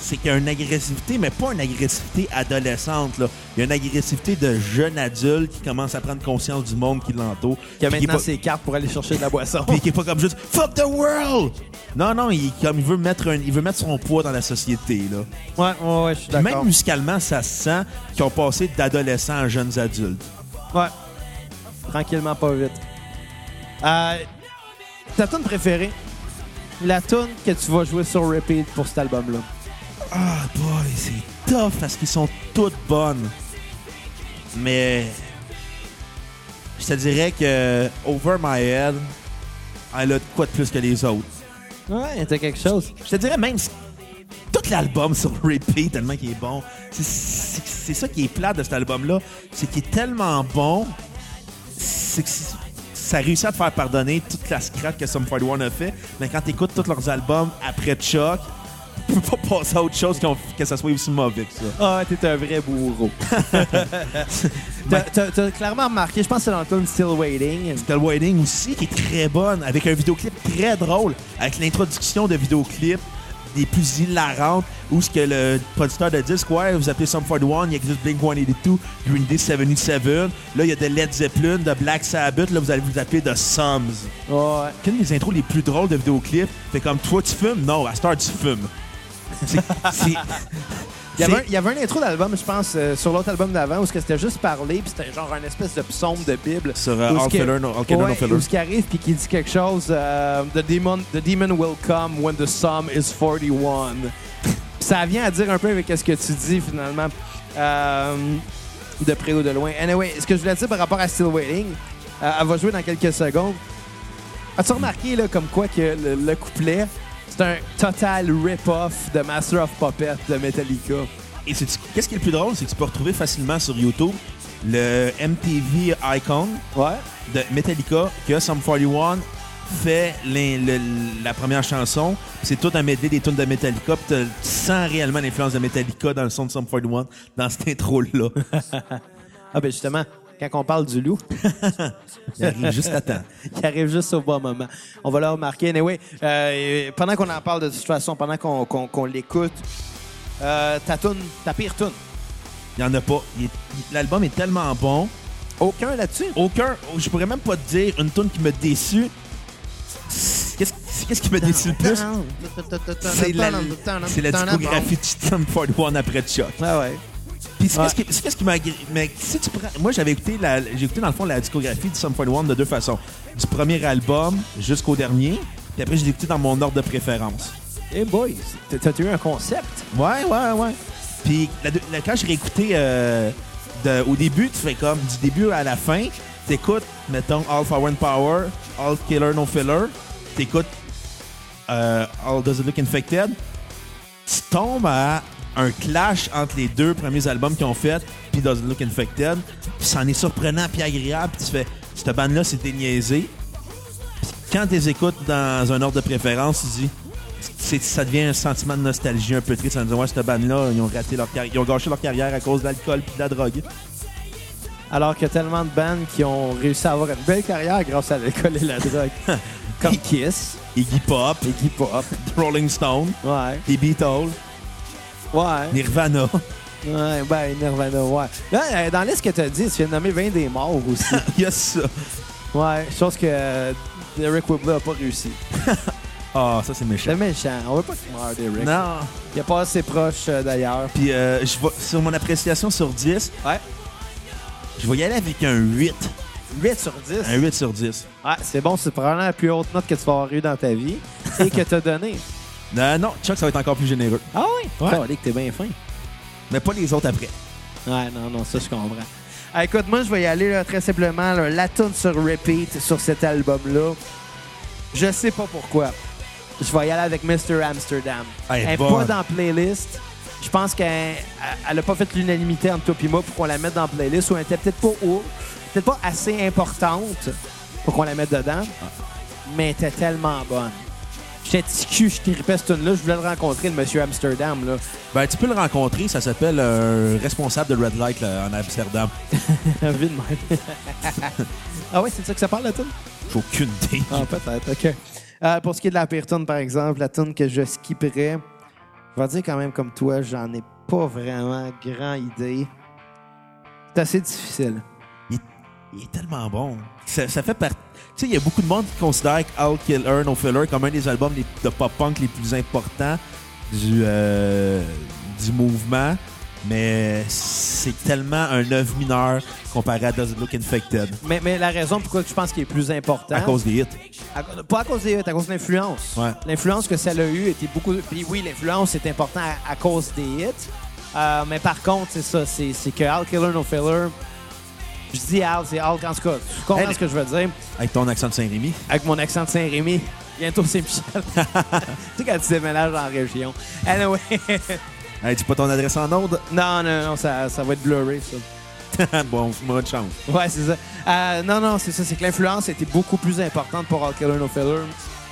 c'est qu'il y a une agressivité, mais pas une agressivité adolescente. Là. Il y a une agressivité de jeune adulte qui commence à prendre conscience du monde qui l'entoure. Qui a maintenant pas- ses cartes pour aller chercher de la boisson. Puis qui est pas comme juste Fuck the world! Non, non, il, comme il, veut mettre un- il veut mettre son poids dans la société. Là. Ouais, ouais, ouais, je suis d'accord. Même musicalement, ça se sent qu'ils ont passé d'adolescents à jeunes adultes. Ouais. Tranquillement, pas vite. Euh, ta tune préférée? La tune que tu vas jouer sur repeat pour cet album-là. Ah, boy, c'est tough parce qu'ils sont toutes bonnes. Mais. Je te dirais que Over My Head, elle a de quoi de plus que les autres. Ouais, t'as quelque chose. Je te dirais même tout l'album sur repeat tellement qu'il est bon. C'est- ça qui est plate de cet album-là. C'est qu'il est tellement bon, c'est que c'est- ça réussit à te faire pardonner toute la scrap que Sum 41 a fait. Mais quand tu écoutes tous leurs albums après Chuck, peux pas passer à autre chose que ça soit aussi mauvais que ça. Ah, t'es un vrai bourreau. T'as- clairement remarqué, je pense que c'est dans le film Still Waiting. Le Wedding aussi qui est très bonne, avec un vidéoclip très drôle, avec l'introduction de vidéoclips des plus hilarantes, où ce que le producteur de disque, ouais, vous appelez Sum 41, il existe Blink-182, Green Day 77, là, il y a de Led Zeppelin, de Black Sabbath, là, vous allez vous appeler de Sums. Ouais. Une des intros les plus drôles de vidéoclips, fait comme, toi, tu fumes? Non, à Star, tu fumes. C'est- Il y, avait un, c'est- il y avait un intro d'album, je pense, euh, sur l'autre album d'avant, où c'était juste parlé, puis c'était genre un espèce de psaume de Bible. Sur euh, ce All qui- Killer, no, All Killer, Ouais, no Filler. où ce qui arrive, puis qui dit quelque chose, euh, the, demon, the demon will come when the sum is 41. Puis ça vient à dire un peu avec ce que tu dis, finalement, euh, de près ou de loin. Anyway, ce que je voulais dire par rapport à Still Waiting, elle va jouer dans quelques secondes. As-tu remarqué, là, comme quoi, que le, le couplet, c'est un total rip-off de Master of Puppet de Metallica. Et c'est- qu'est-ce qui est le plus drôle, c'est que tu peux retrouver facilement sur YouTube le MTV Icon Ouais. de Metallica que Sum 41 fait le- la première chanson. C'est tout un medley des tunes de Metallica. Puis t'as- tu sens réellement l'influence de Metallica dans le son de Sum 41 dans cette intro-là. Ah, ben justement, quand on parle du loup, Il arrive juste à temps. qui arrive juste au bon moment. On va le remarquer. Anyway, euh, pendant qu'on en parle de toute façon, pendant qu'on l'écoute, euh, ta pire tune. Il n'y en a pas. Il est- il- L'album est tellement bon. Aucun là-dessus? Aucun, je pourrais même pas te dire une tune qui m'a déçu. Qu'est-ce qu'est-ce qui m'a déçu le plus? C'est la, c'est la discographie de Sum 41 après Chuck. Ah ouais. Puis c'est Ouais. qu'est-ce qui, m'a mais si tu prends moi j'avais écouté la écouté dans le fond la discographie de Sum 41 de deux façons du premier album jusqu'au dernier puis après je l'ai écouté dans mon ordre de préférence Hey boys, t'as eu un concept? ouais ouais ouais puis la quand j'ai réécouté euh, de- au début tu fais comme du début à la fin t'écoutes mettons All for One Power All Killer No Filler t'écoutes euh, All Does It Look Infected tu tombes à un clash entre les deux premiers albums qu'ils ont fait, puis Does It Look Infected. Puis c'en est surprenant puis agréable. Puis tu fais, cette bande-là, c'est déniaisé. Puis quand tu les écoutes dans un ordre de préférence, tu dis, ça devient un sentiment de nostalgie un peu triste. Me dit, ouais, cette bande-là, ils ont raté leur carrière. Ils ont gâché leur carrière à cause de l'alcool puis de la drogue. Alors qu'il y a tellement de bandes qui ont réussi à avoir une belle carrière grâce à l'alcool et la drogue. Comme Kiss, Iggy Pop, Iggy Pop. Rolling Stone, Ouais. les Beatles, Ouais. Nirvana. Ouais, ben, Nirvana, ouais. Là, euh, dans l'est que tu as dit, tu viens de nommer 20 des morts aussi. Il y a ça. ouais, chose que euh, Derek Whibley n'a pas réussi. Ah, ça, c'est méchant. C'est méchant. On veut pas qu'il meure, Derek. Non. Il est pas assez proche, euh, d'ailleurs. Puis euh, je sur mon appréciation sur 10, Ouais. je vais y aller avec un 8. 8 sur 10. Un 8 sur 10. Ouais, c'est bon, c'est probablement la plus haute note que tu vas avoir eue dans ta vie et que tu as donnée. Non, non, Chuck, ça va être encore plus généreux. Ah oui? Ouais. Ouais. que t'es bien fin. Mais pas les autres après. Ouais, non, non, ça, je comprends. Ah, écoute, moi, je vais y aller là, très simplement. là, la tune sur repeat sur cet album-là. Je sais pas pourquoi. Je vais y aller avec Mr. Amsterdam. Elle est Elle est bonne. pas dans la playlist. Je pense qu'elle n'a pas fait l'unanimité entre toi et moi pour qu'on la mette dans la playlist ou elle était peut-être pas haut, peut-être pas assez importante pour qu'on la mette dedans, mais elle était tellement bonne. J'étais petit cul, je tripais cette tune-là, je voulais le rencontrer, le Monsieur Amsterdam. Là. Ben, tu peux le rencontrer, ça s'appelle un responsable de Red Light là, en Amsterdam. De même. ah ouais, c'est de ça que ça parle, la tune? J'ai aucune idée. Ah, peut-être, OK. Euh, pour ce qui est de la pire tune, par exemple, la tune que je skipperais, je vais dire quand même comme toi, j'en ai pas vraiment grand idée. C'est assez difficile. Il, il est tellement bon. Ça, ça fait partie. Tu sais, il y a beaucoup de monde qui considère que All Killer No Filler comme un des albums les- de pop-punk les plus importants du, euh, du mouvement. Mais c'est tellement un œuvre mineur comparé à Does It Look Infected Mais, mais la raison pourquoi je pense qu'il est plus important... à cause des hits. à pas à cause des hits, à cause de l'influence. Ouais. L'influence que ça a eu était beaucoup... Puis oui, l'influence est important à, à cause des hits. Euh, mais par contre, c'est ça, c'est c'est que Al Killer No Filler... Je dis Al, c'est Al, en tout cas, tu comprends Hey, ce que je veux dire. Avec ton accent de Saint-Rémy. avec mon accent de Saint-Rémy. Bientôt Saint-Michel. tu sais, quand tu déménages en région. Anyway. Hey, dis pas ton adresse en ordre. non, non, non, ça, ça va être blurry, ça. bon, moi de chance. Ouais, c'est ça. Euh, non, non, c'est ça. C'est que l'influence était beaucoup plus importante pour All Killer No Filler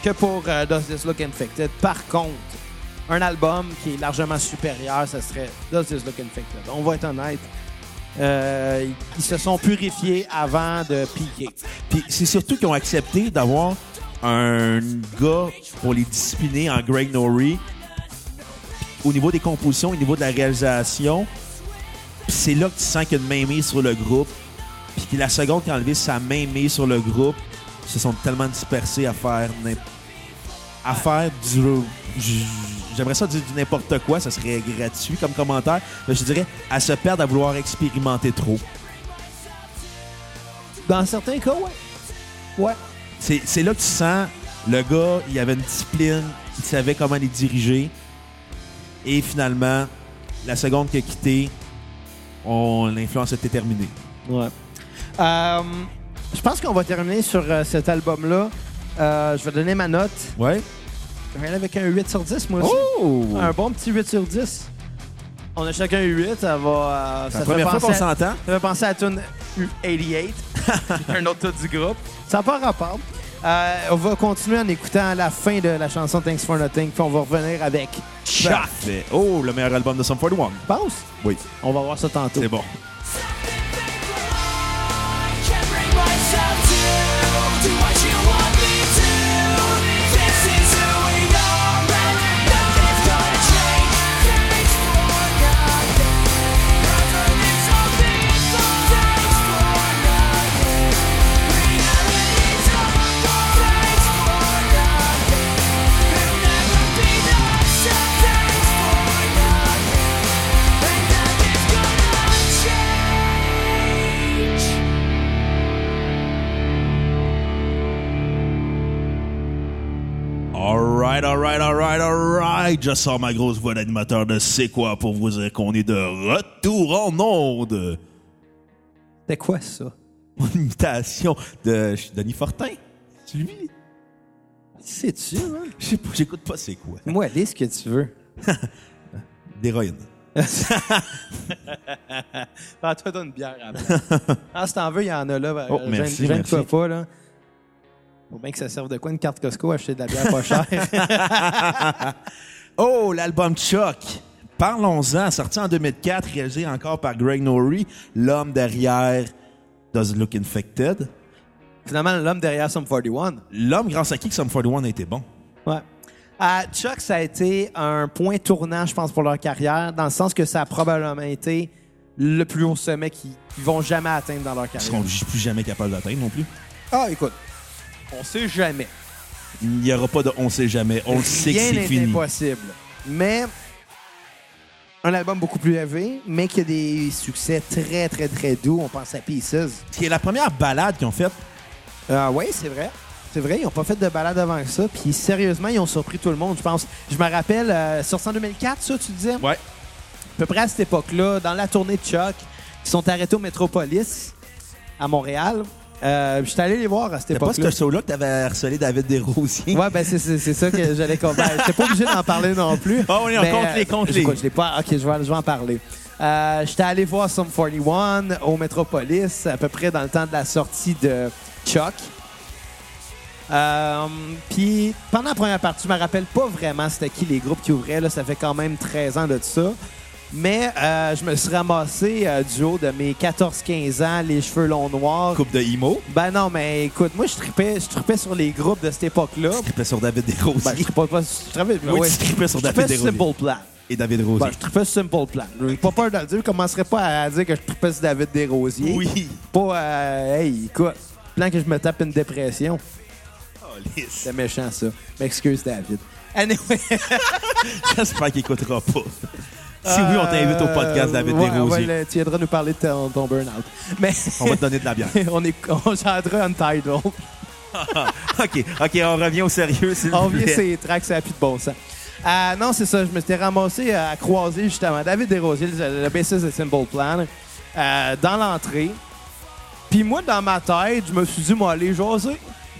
que pour euh, Does This Look Infected. Par contre, un album qui est largement supérieur, ça serait Does This Look Infected. On va être honnête. Euh, ils se sont purifiés avant de piquer. Puis c'est surtout qu'ils ont accepté d'avoir un gars pour les discipliner en Greg Norrie au niveau des compositions, au niveau de la réalisation. C'est là que tu sens qu'il y a une main mise sur le groupe. Puis la seconde qui a enlevé sa main mise sur le groupe, ils se sont tellement dispersés à faire à faire du j'aimerais ça dire du n'importe quoi, ça serait gratuit comme commentaire, mais je dirais à se perdre à vouloir expérimenter trop. Dans certains cas, ouais. Ouais. C'est là que tu sens le gars, il avait une discipline, il savait comment les diriger. Et finalement, la seconde qu'il a quitté, on- l'influence était terminée. Ouais. Euh, je pense qu'on va terminer sur euh, cet album-là. Euh, je vais donner ma note. Ouais. Je vais aller avec un 8 sur 10, moi aussi. Oh! Un bon petit 8 sur 10. On a chacun eu 8. Ça va. euh, C'est la fait première fois qu'on penser à- s'entend. Ça fait penser à la tune 88, un autre tune du groupe. Ça n'a pas rapport. Euh, on va continuer en écoutant la fin de la chanson Thanks for Nothing, puis on va revenir avec Chuck. Parfait. Oh, le meilleur album de Sum 41. Pense? Oui, On va voir ça tantôt. c'est bon. Je sors ma grosse voix d'animateur de C'est quoi pour vous dire qu'on est de retour en onde? C'est quoi ça? Mon imitation de Denis Fortin. Tu lui? C'est-tu, hein? Je sais pas, j'écoute pas C'est quoi. Moi, lis ce que tu veux. D'héroïne. Prends-toi une bière ah, si t'en veux, il y en a là. Oh, Euh, merci, gêne- merci. pas, là. Faut bien que ça serve de quoi une carte Costco acheter de la bière pas chère. Oh, l'album Chuck. Parlons-en, sorti en 2004, réalisé encore par Greg Norrie, l'homme derrière Does It Look Infected. Finalement, l'homme derrière Sum 41. L'homme grâce à qui que Sum 41 a été bon? Ouais. Euh, Chuck, ça a été un point tournant, je pense, pour leur carrière, dans le sens que ça a probablement été le plus haut sommet qu'ils vont jamais atteindre dans leur Ils carrière. seront plus jamais capables d'atteindre non plus. Ah, écoute, on sait jamais. Il n'y aura pas de on sait jamais. On le sait que c'est fini. impossible. Mais un album beaucoup plus élevé, mais qui a des succès très, très, très doux. On pense à Pieces. Qui est la première balade qu'ils ont faite. Ah oui, c'est vrai. C'est vrai, ils n'ont pas fait de balade avant que ça. Puis sérieusement, ils ont surpris tout le monde, je pense. Je me rappelle, euh, sur en 2004, ça, tu disais? Ouais. À peu près à cette époque-là, dans la tournée de Chuck, ils sont arrêtés au Métropolis, à Montréal. Euh, J'étais allé les voir à cette C'était pas époque-là. ce show-là que t'avais harcelé David Desrosiers. Ouais, ben c'est- c'est c'est ça que j'allais comprendre. J'étais pas obligé d'en parler non plus. Oui, on Mais, compte les, euh, compte je- les. Je l'ai pas. Ok, je vais, je vais en parler. Euh, J'étais allé voir Sum 41 au Metropolis, à peu près dans le temps de la sortie de Chuck. Euh, Puis pendant la première partie, je me rappelle pas vraiment c'était qui les groupes qui ouvraient. Là, ça fait quand même 13 ans de ça. Mais euh, je me suis ramassé euh, du haut de mes 14-15 ans, les cheveux longs noirs. Coupe de emo? Ben non, mais écoute, moi je tripais, je tripais sur les groupes de cette époque-là. Tu trippais sur David Desrosiers. Ben, je tripais pas. Je tripais, Oui, ouais. tu trippais sur Je David tripais Desrosiers. Simple Plan. Et David Rosier. Ben, je tripais sur Simple Plan. J'ai pas peur de le dire. Je commencerai pas à dire que je tripais sur David Desrosiers. oui. Pas, euh, hey, écoute, plan que je me tape une dépression. Oh, lisse. C'est méchant, ça. M'excuse, David. Anyway. J'espère qu'il écoutera pas. Si oui, on t'invite au podcast David Euh, ouais, Desrosiers. ouais, tu viendras nous parler de ton, ton burn-out. Mais On va te donner de la bière. on, est, on Untitled. OK, OK, on revient au sérieux, On vous vient plaît. ces tracks, ça n'a plus de bon sens. Euh, non, c'est ça. Je me suis ramassé à croiser justement David Desrosiers, le, le bassiste de Simple Plan, euh, dans l'entrée. Puis moi, dans ma tête, je me suis dit, moi, aller jaser.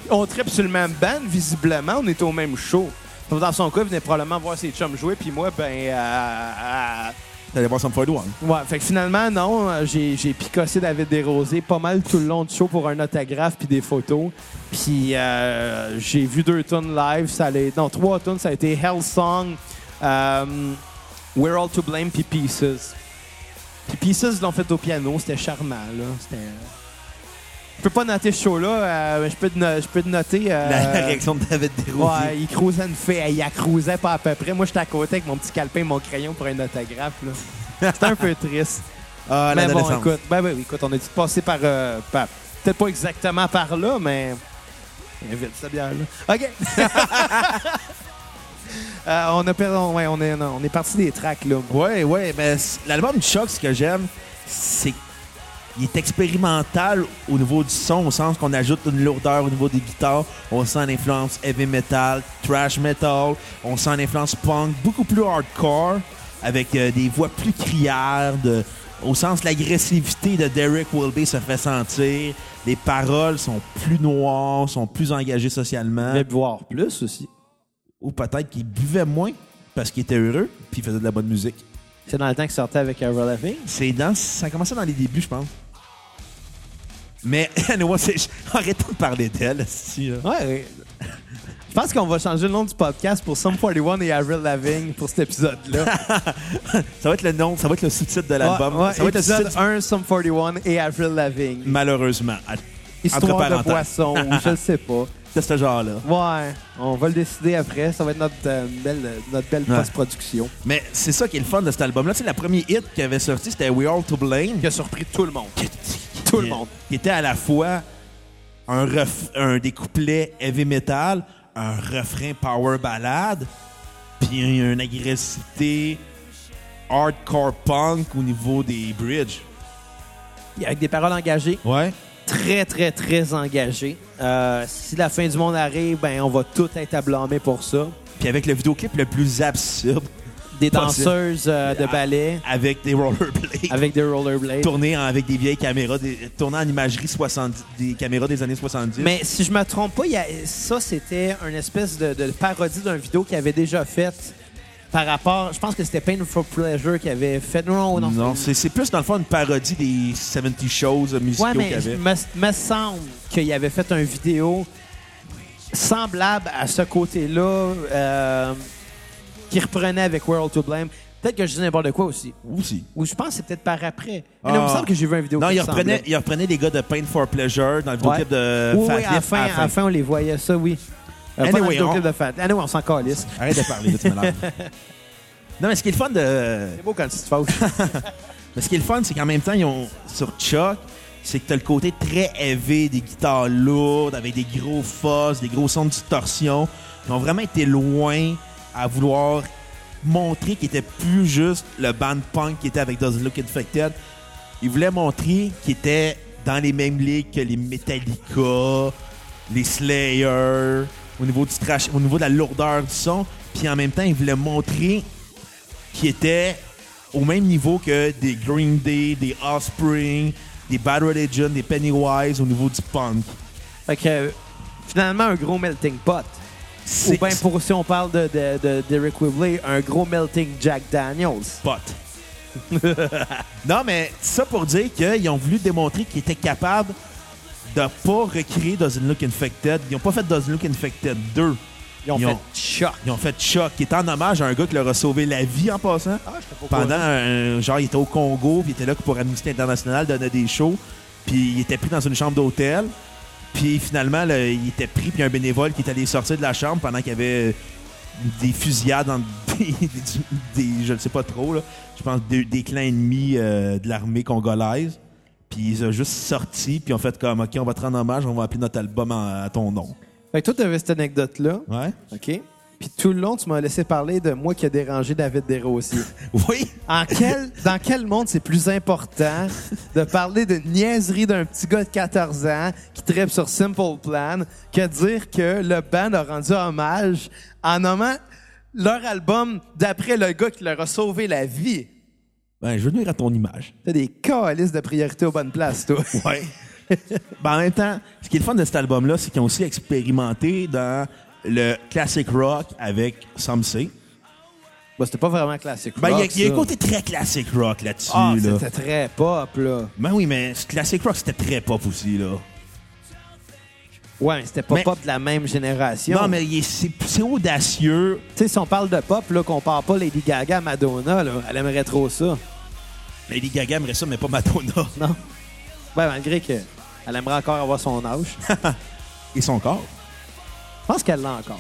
On tripe sur le même band, visiblement. On est au même show. Dans son cas, il venait probablement voir ses chums jouer. Puis moi, ben... euh, euh, T'allais voir Sum 41. Ouais, fait que finalement, non, euh, j'ai, j'ai picossé David Desrosiers pas mal tout le long du show pour un autographe puis des photos. Puis euh, j'ai vu deux tunes live, ça allait, non, trois tunes, ça a été Hell Song, Euh, We're All to Blame puis Pieces. Puis Pieces l'ont fait au piano, c'était charmant. Là. C'était... Je peux pas noter ce show-là, euh, mais je peux no- je peux te noter. euh, La, la réaction de David Desrosiers. Ouais, il cruisait une fille, il la cruisait pas à peu près. Moi, j'étais à côté avec mon petit calepin et mon crayon pour un autographe. là. C'était un peu triste. Ah, mais bon, écoute, ben, ben, écoute, on a dû passer par, euh, par- peut-être pas exactement par là, mais vite cette bière là. Ok. Euh, on a per- on- ouais, on est, non, on est parti des tracks là. Ouais, ouais, mais l'album Choc, ce que j'aime, c'est qu'il est expérimental au niveau du son, au sens qu'on ajoute une lourdeur au niveau des guitares. On sent l'influence heavy metal, thrash metal, on sent l'influence punk, beaucoup plus hardcore, avec euh, des voix plus criardes. de- au sens l'agressivité de Derek Wilby se fait sentir. Les paroles sont plus noires, sont plus engagées socialement. Mais boire plus aussi. Ou peut-être qu'il buvait moins parce qu'il était heureux puis il faisait de la bonne musique. C'est dans le temps qu'il sortait avec Avril Lavigne. C'est dans, ça a commencé dans les débuts, je pense. Mais, anyway, c'est- arrêtons de parler d'elle. Ouais. ouais. Je pense qu'on va changer le nom du podcast pour Sum 41 et Avril Lavigne pour cet épisode-là. Ça va être le nom, ça va être le sous-titre de l'album. Ouais, ouais, ça va être le sous-titre, 1, Sum 41 et Avril Lavigne. malheureusement. À- Histoire de ou je ne sais pas. De ce genre-là. Ouais, on va le décider après. Ça va être notre euh, belle, notre belle Ouais. post-production. Mais c'est ça qui est le fun de cet album-là. Tu sais, la première hit qui avait sorti, c'était We All to Blame. Qui a surpris tout le monde. Tout le monde. Qui était à la fois un, ref- un des couplets heavy metal, un refrain power ballade, puis une agressivité hardcore punk au niveau des bridges. Avec des paroles engagées, Ouais. très, très, très engagées. Euh, si la fin du monde arrive, ben, on va tout être à blâmer pour ça. Puis avec le vidéoclip le plus absurde, Des danseuses euh, de ballet avec des rollerblades, avec des rollerblades. tourné en- avec des vieilles caméras, des, en imagerie 70, des caméras des années 70. Mais si je me trompe pas, il y a- ça, c'était une espèce de, de parodie d'une vidéo qu'il avait déjà faite par rapport... Je pense que c'était Pain for Pleasure qui avait fait... Non, non, non, c'est c'est plus dans le fond une parodie des 70 shows musicaux Ouais, mais qu'il y avait. il me, me semble qu'il avait fait une vidéo semblable à ce côté-là euh, qui reprenait avec World to Blame. Peut-être que je dis n'importe quoi aussi. Aussi. Ou je pense que c'est peut-être par après. Mais Ah. il me semble que j'ai vu une vidéo Non, il reprenait, il reprenait les gars de Pain for Pleasure dans le vidéoclip de Oui, Fat oui, à la fin, à la fin, on les voyait, ça, oui. Euh, Anyway, on- de Fat. Anyway, on s'en calisse. Arrête de parler, là, tu m'énerves. Non, mais ce qui est le fun de. C'est beau quand tu te fâches. Mais ce qui est le fun, c'est qu'en même temps, ils ont, sur Chuck, c'est que t'as le côté très heavy des guitares lourdes, avec des gros fuzz, des gros sons de distorsion. Ils ont vraiment été loin à vouloir montrer qu'ils étaient plus juste le band punk qui était avec Doesn't Look Infected. Ils voulaient montrer qu'ils étaient dans les mêmes ligues que les Metallica, les Slayer, au niveau du au niveau de la lourdeur du son. Puis en même temps, ils voulaient montrer qui étaient au même niveau que des Green Day, des Offspring, des Bad Religion, des Pennywise au niveau du punk. fait que, euh, finalement, un gros melting pot. Ou C'est bien, pour si on parle de, de, de, d'Eric Whibley, un gros melting Jack Daniels. pot. non, mais ça pour dire qu'ils ont voulu démontrer qu'ils étaient capables de pas recréer Doesn't Look Infected. Ils ont pas fait Doesn't Look Infected 2. Ils ont Ils fait ont- choc. Ils ont fait Choc, qui est en hommage à un gars qui leur a sauvé la vie en passant. Ah, je pas Pendant un genre, il était au Congo, puis il était là pour Amnesty International, donnait des shows, puis il était pris dans une chambre d'hôtel. Puis finalement, là, il était pris, puis un bénévole qui est allé sortir de la chambre pendant qu'il y avait des fusillades dans des, des- des- je ne sais pas trop, là, je pense des, des clans ennemis euh, de l'armée congolaise. Puis ils ont juste sorti, puis ont fait comme, OK, on va te rendre hommage, on va appeler notre album à ton nom. Fait que toi, t'avais cette anecdote-là. Ouais? OK? Puis tout le long, tu m'as laissé parler de moi qui a dérangé David Desrosiers. Oui! En quel, dans quel monde c'est plus important de parler de niaiserie d'un petit gars de 14 ans qui tripe sur Simple Plan que de dire que le band a rendu hommage en nommant leur album d'après le gars qui leur a sauvé la vie? Ben, je veux venir à ton image. T'as des calices de priorité aux bonnes places, toi. Ouais. ben, en même temps, ce qui est le fun de cet album-là, c'est qu'ils ont aussi expérimenté dans le classic rock avec Some Say. Bah, c'était pas vraiment classique. Ben, il y a- rock, il y, a un côté très classic rock là-dessus. Ah, là. c'était très pop, là. Ben oui, mais classic rock, c'était très pop aussi, là. Ouais, mais c'était pas Mais- pop de la même génération. Non, mais il est- c'est c'est audacieux. Tu sais, si on parle de pop, là, qu'on parle pas Lady Gaga à Madonna, là, elle aimerait trop ça. Lady Gaga aimerait ça, mais pas Madonna. Non? Ouais, malgré que elle aimerait encore avoir son âge. Et son corps. Je pense qu'elle l'a encore.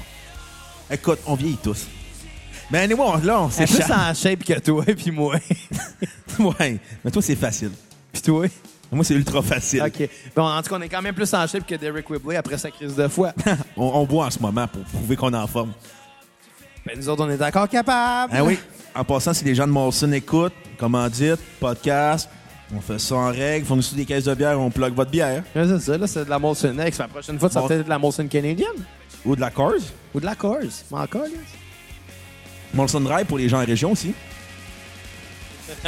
Écoute, on vieillit tous. Mais anyway, on- là, on Elle est plus s'échappe. en shape que toi, puis moi. ouais, mais toi, c'est facile. puis toi? Moi, c'est ultra facile. OK. Bon, en tout cas, on est quand même plus en shape que Derek Whibley après sa crise de foie. On, on boit en ce moment pour prouver qu'on est en forme. ben, nous autres, on est encore capables. Ah oui. En passant, si les gens de Molson écoutent, comment dites, podcast, on fait ça en règle, fournissez des caisses de bière, on plug votre bière. Ouais, c'est ça, là, c'est de la Molson X. La prochaine fois, ça Bon. va être de la Molson Canadian. Ou de la Coors. Ou de la. Mais encore, là. Molson Dry pour les gens en région aussi.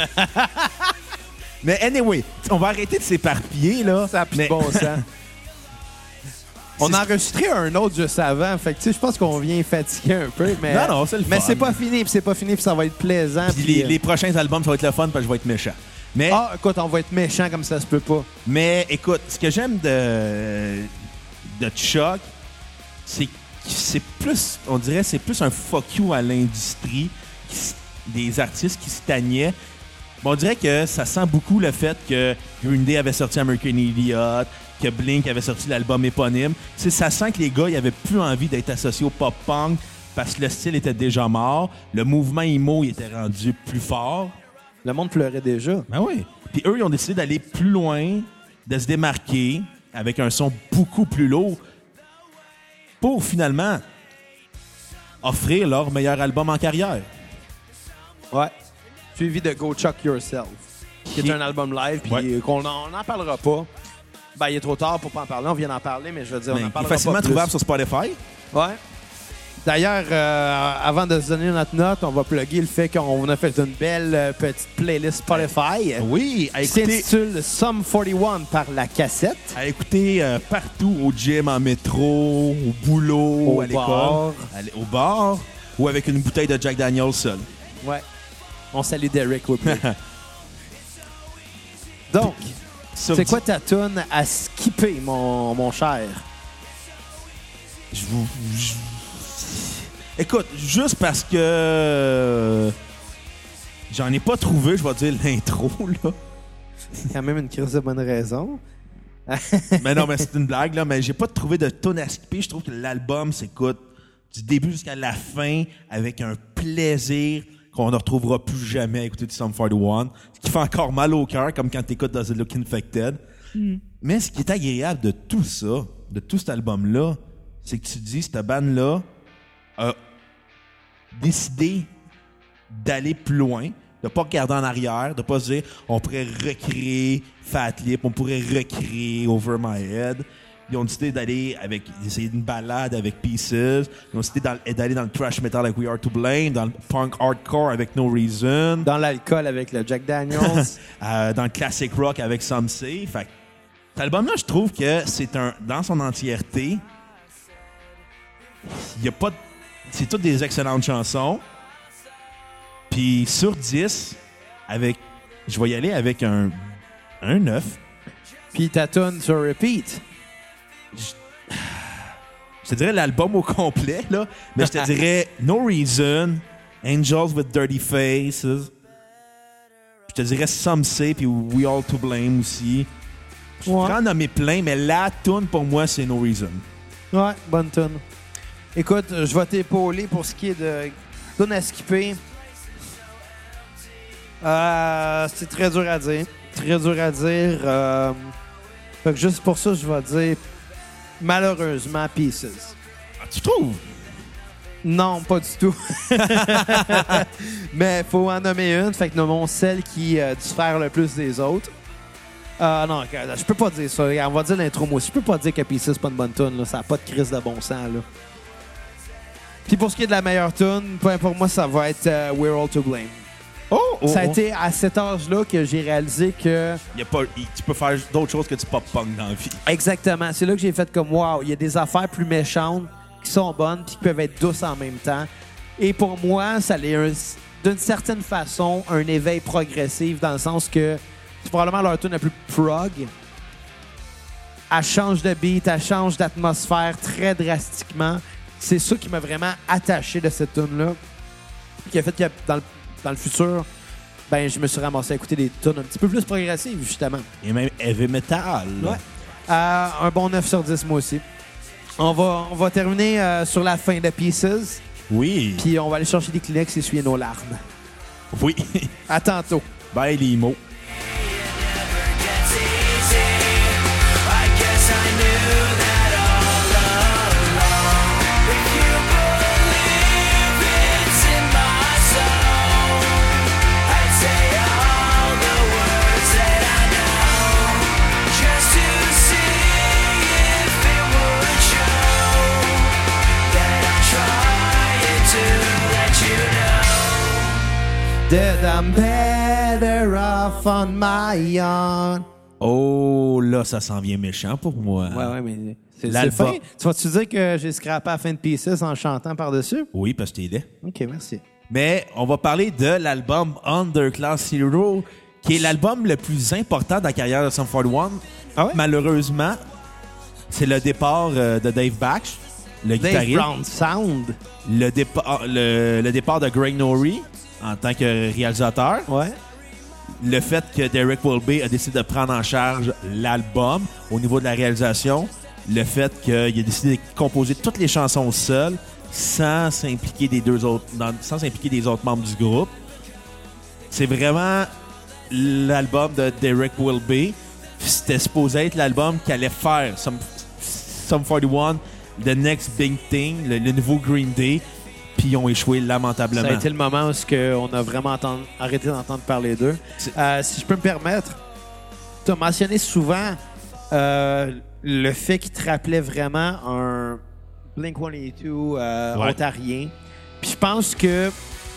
Mais anyway, on va arrêter de s'éparpiller, là. Ça a plus Mais- de bon sens. On a enregistré un autre juste avant. Fait que, tu sais, je pense qu'on vient fatiguer un peu. Mais, Non, non, c'est le Mais fun. c'est pas fini, puis c'est pas fini, puis ça va être plaisant. Puis puis, les, euh, les prochains albums, ça va être le fun parce que je vais être méchant. Mais, Ah, écoute, on va être méchant comme ça se peut pas. mais écoute, ce que j'aime de, de Chuck, c'est plus, on dirait, c'est plus un fuck you à l'industrie, des artistes qui se tagnaient. Bon, on dirait que ça sent beaucoup le fait que Green Day avait sorti American Idiot, que Blink avait sorti l'album éponyme. Ça sent que les gars, ils avaient plus envie d'être associés au pop-punk parce que le style était déjà mort. Le mouvement emo, il était rendu plus fort. Le monde pleurait déjà. Ben oui. Puis eux, ils ont décidé d'aller plus loin, de se démarquer avec un son beaucoup plus lourd pour finalement offrir leur meilleur album en carrière. Ouais. Suivi de Go Chuck Yourself, qui est un album live, puis Ouais. qu'on n'en parlera pas. Ben, il est trop tard pour pas en parler. On vient d'en parler, mais je veux dire, on en il est parlera facilement pas plus. trouvable sur Spotify. Ouais. D'ailleurs, euh, avant de se donner notre note, on va plugger le fait qu'on a fait une belle euh, petite playlist Spotify Oui, à écouter, s'intitule Sum 41 par la cassette. à écouter euh, partout, au gym, en métro, au boulot, Au à l'école, au bar, ou avec une bouteille de Jack Daniels seul. Ouais. On salue Derek Whibley. Donc, c'est quoi ta tune à skipper, mon, mon cher? Je vous. je- Écoute, juste parce que euh, j'en ai pas trouvé, je vais dire l'intro, là. Quand même une crise de bonne raison. mais non, mais c'est une blague, là. Mais j'ai pas trouvé de tonne à skipper. Je trouve que l'album s'écoute du début jusqu'à la fin avec un plaisir qu'on ne retrouvera plus jamais à écouter du Sum 41. Ce qui fait encore mal au cœur, comme quand tu écoutes Does It Look Infected. Mais ce qui est agréable de tout ça, de tout cet album-là, c'est que tu te dis, cette bande-là a décidé d'aller plus loin, de pas regarder en arrière, de pas se dire on pourrait recréer Fat Lip, on pourrait recréer Over My Head. Ils ont décidé d'aller avec essayer une balade avec Pieces. Ils ont décidé d'aller dans le thrash metal avec We Are to Blame, dans le punk hardcore avec No Reason, Dans l'alcool avec le Jack Daniels. euh, dans le classic rock avec Some Say. Fait cet album-là, je trouve que c'est un dans son entièreté. Il y a pas de- c'est toutes des excellentes chansons. Puis sur 10 avec je vais y aller avec un un 9. Puis ta tune sur repeat. Je te dirais l'album au complet là, mais je te dirais No Reason, Angels with Dirty Faces. Je te dirais Some Say puis We All to Blame aussi. Je Ouais. pourrais en nommer plein, mais la tune pour moi, c'est No Reason. Ouais, bonne tune. Écoute, je vais t'épauler pour ce qui est de tune à skipper. Euh, c'est très dur à dire. Très dur à dire. Euh, fait que juste pour ça, je vais dire malheureusement Pieces. Ah, tu trouves? Non, pas du tout. Mais faut en nommer une. Fait que nommons celle qui euh, diffère le plus des autres. Ah non, je peux pas dire ça. On va dire l'intro moi aussi. Je peux pas dire que Pieces c'est pas une bonne tune. Ça n'a pas de crise de bon sens. Là. Puis pour ce qui est de la meilleure tune, pour moi, ça va être euh, We're All to Blame. Oh, ça a été à cet âge-là que j'ai réalisé que Y a pas, tu peux faire d'autres choses que du pop-punk dans la vie. Exactement. C'est là que j'ai fait comme wow, il y a des affaires plus méchantes qui sont bonnes puis qui peuvent être douces en même temps. Et pour moi, ça l'est un- d'une certaine façon un éveil progressif dans le sens que c'est probablement leur tune la plus prog. Elle change de beat, elle change d'atmosphère très drastiquement. C'est ça qui m'a vraiment attaché de cette tune-là. Qui a fait que dans le, dans le futur, ben, je me suis ramassé à écouter des tunes un petit peu plus progressives, justement. Et même heavy metal. Ouais. Euh, un bon 9 sur 10, moi aussi. On va, on va terminer euh, sur la fin de Pieces, Oui. puis on va aller chercher des Kleenex et essuyer nos larmes. Oui. À tantôt. Bye, les I'm better off on my own. Oh, là, ça s'en vient méchant pour moi. Ouais, ouais, mais c'est fin. Tu vas-tu dire que j'ai scrappé à la fin de Pieces en chantant par-dessus? Oui, parce que t'es laid. OK, merci. Mais on va parler de l'album Underclass Hero, qui est l'album le plus important de la carrière de Sum 41. Ah ouais? Malheureusement, c'est le départ euh, de Dave Batch, le Dave guitariste. Brown Sound. Le, départ, le, le départ de Greg Norrie en tant que réalisateur. Ouais. Le fait que Derek Wilby a décidé de prendre en charge l'album au niveau de la réalisation. Le fait qu'il a décidé de composer toutes les chansons seul sans s'impliquer des deux autres, dans- sans s'impliquer des autres membres du groupe. C'est vraiment l'album de Derek Wilby. C'était supposé être l'album qui allait faire Sum 41, The Next Big Thing, le, le nouveau Green Day. Puis ils ont échoué Ça lamentablement. a été le moment où on a vraiment arrêté d'entendre parler d'eux. Euh, si je peux me permettre, tu as mentionné souvent euh, le fait qu'il te rappelait vraiment un Blink-182 euh, Ouais. ontarien. Puis je pense que,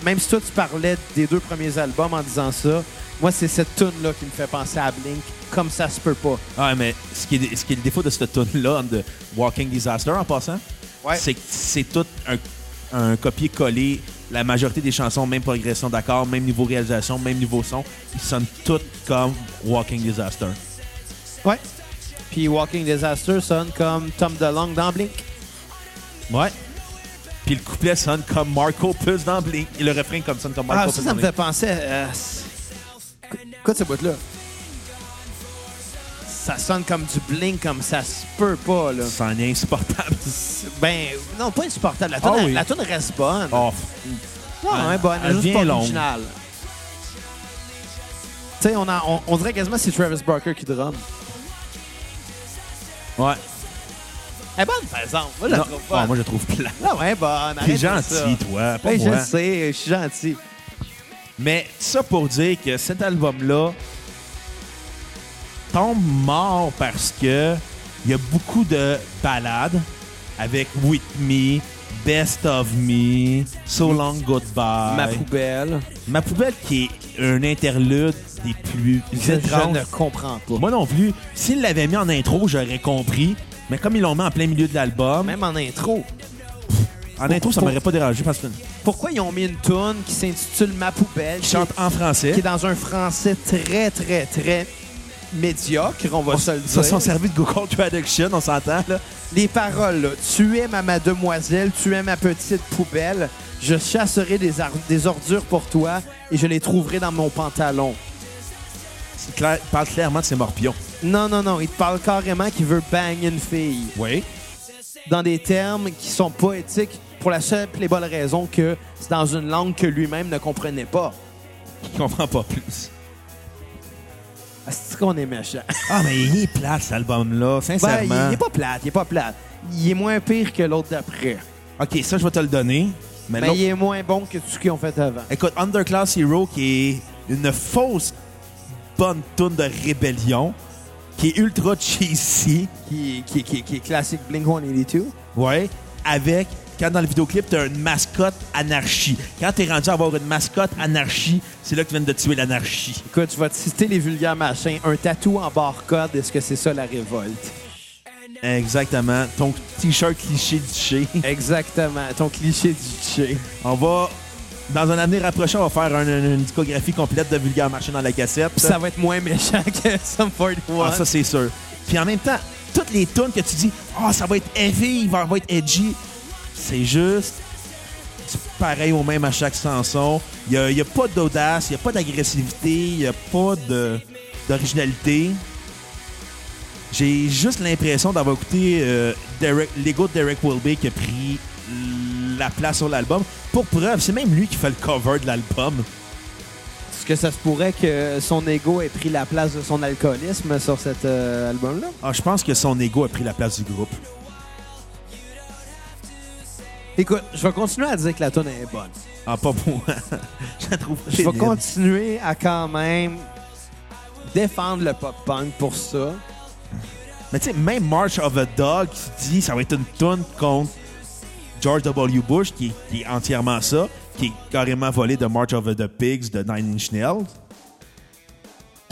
même si toi tu parlais des deux premiers albums en disant ça, moi c'est cette tune là qui me fait penser à Blink, comme ça se peut pas. Ah, mais ce qui est, ce qui est le défaut de cette tune-là, de Walking Disaster en passant, Ouais. c'est que c'est tout un, un copier-coller. La majorité des chansons, même progression d'accords, même niveau réalisation, même niveau son, ils sonnent toutes comme Walking Disaster. Ouais. Puis Walking Disaster sonne comme Tom DeLonge dans Blink. Ouais. Puis le couplet sonne comme Marco Puss dans Blink. Et le refrain comme sonne comme Marco Ah, ça, ça me fait penser à... Écoute ce bout-là. Ça sonne comme du Blink, comme ça se peut pas, là. Ça en est insupportable. Ben, non, pas insupportable. La tune, Ah oui. la tune reste bonne. Oh, non, elle est bonne. elle juste devient pas longue. originale. Tu sais, on, a- on, on dirait quasiment que c'est Travis Barker qui drum. ouais. Elle est bonne, par exemple. Moi, je la Non. trouve Ah, bonne. moi, je la trouve plat. Non, elle est bonne. T'es arrête de ça. gentil, toi. Pas Ben, moi. je sais, je suis gentil. Mais ça pour dire que cet album-là tombe mort parce que il y a beaucoup de ballades avec With Me, Best of Me, So Long Goodbye. Ma poubelle. Ma poubelle qui est un interlude des plus Je, je étranges. ne comprends pas. Moi non plus. S'ils l'avaient mis en intro, j'aurais compris. Mais comme ils l'ont mis en plein milieu de l'album, Même en intro. en intro, ça m'aurait pas dérangé parce que Pourquoi ils ont mis une tune qui s'intitule Ma poubelle, qui chantent en français. qui est dans un français très, très, très médiocre, on va se le Ils se sont dire. servis de Google Traduction, on s'entend, là. Les paroles, là. Tu es ma mademoiselle, tu es ma petite poubelle. Je chasserai des, ordures pour toi et je les trouverai dans mon pantalon. Il clair- parle clairement de ses morpions. Non, non, non. Il te parle carrément qu'il veut bang une fille. Oui. Dans des termes qui sont poétiques pour la seule et bonne raison que c'est dans une langue que lui-même ne comprenait pas. Il comprend pas plus. C'est qu'on est méchant? Ah, mais il est plat, cet album-là, Ben, sincèrement. il est pas plate, il est pas plate. Il est moins pire que l'autre d'après. OK, ça, je vais te le donner. Mais, Mais l'autre- il est moins bon que tout ce qu'ils ont fait avant. Écoute, Underclass Hero, qui est une fausse bonne tune de rébellion, qui est ultra cheesy, Qui, qui, qui, qui est classique Blink-182. ouais, avec, quand dans le vidéoclip, t'as une mascotte anarchie. Quand t'es rendu à avoir une mascotte anarchie, c'est là que tu viens de tuer l'anarchie. Écoute, je vais te citer les vulgaires machins. Un tatou en barcode, est-ce que c'est ça la révolte? Exactement. Ton t-shirt cliché du. Exactement. Ton cliché du tché. On va, dans un avenir rapproché, on va faire un- une, une discographie complète de Vulgaire Marché dans la cassette. Ça va être moins méchant que Sum 41. Ah, ça, c'est sûr. Puis en même temps, toutes les tunes que tu dis, ah, ça va être heavy, il va, va être edgy, c'est juste pareil au même à chaque chanson. Il n'y a, pas d'audace, il n'y a pas d'agressivité, il n'y a pas d'originalité. J'ai juste l'impression d'avoir écouté euh, Derek, l'ego de Derek Wilby qui a pris la place sur l'album. Pour preuve, c'est même lui qui fait le cover de l'album. Est-ce que ça se pourrait que son ego ait pris la place de son alcoolisme sur cet euh, album-là? Ah, je pense que son ego a pris la place du groupe. Écoute, je vais continuer à dire que la tune est bonne. Ah, pas pour moi. je la trouve Je vais continuer à quand même défendre le pop-punk pour ça. Mais tu sais, même March of a Dog qui dit ça va être une tune contre George W. Bush, qui, est- qui est entièrement ça, qui est carrément volé de March of the Pigs de Nine Inch Nails.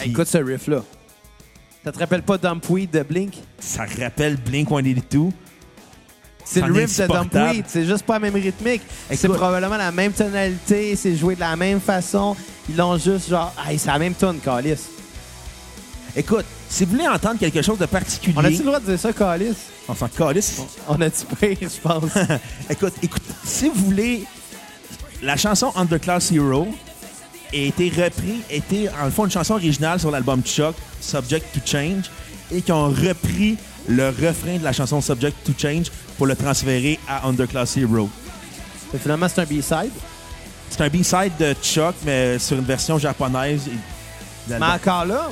Écoute ce riff-là. Ça te rappelle pas Dumpweed de Blink? ça rappelle Blink 182. C'est le riff de. Dumpweed, c'est juste pas la même rythmique. C'est probablement la même tonalité, c'est joué de la même façon. Ils l'ont juste genre, hey, c'est la même tune, Calis. Écoute, si vous voulez entendre quelque chose de particulier, On a-tu le droit de dire ça, Calis? on s'en calisse. On a-tu pire, je pense. Écoute, écoute, si vous voulez, la chanson Underclass Hero a été repris, était en le fond une chanson originale sur l'album Chuck, Subject to Change, et qui ont repris le refrain de la chanson Subject to Change pour le transférer à Underclass Hero. Finalement, c'est un B-side. C'est un B-side de Chuck, mais sur une version japonaise. Mais encore là,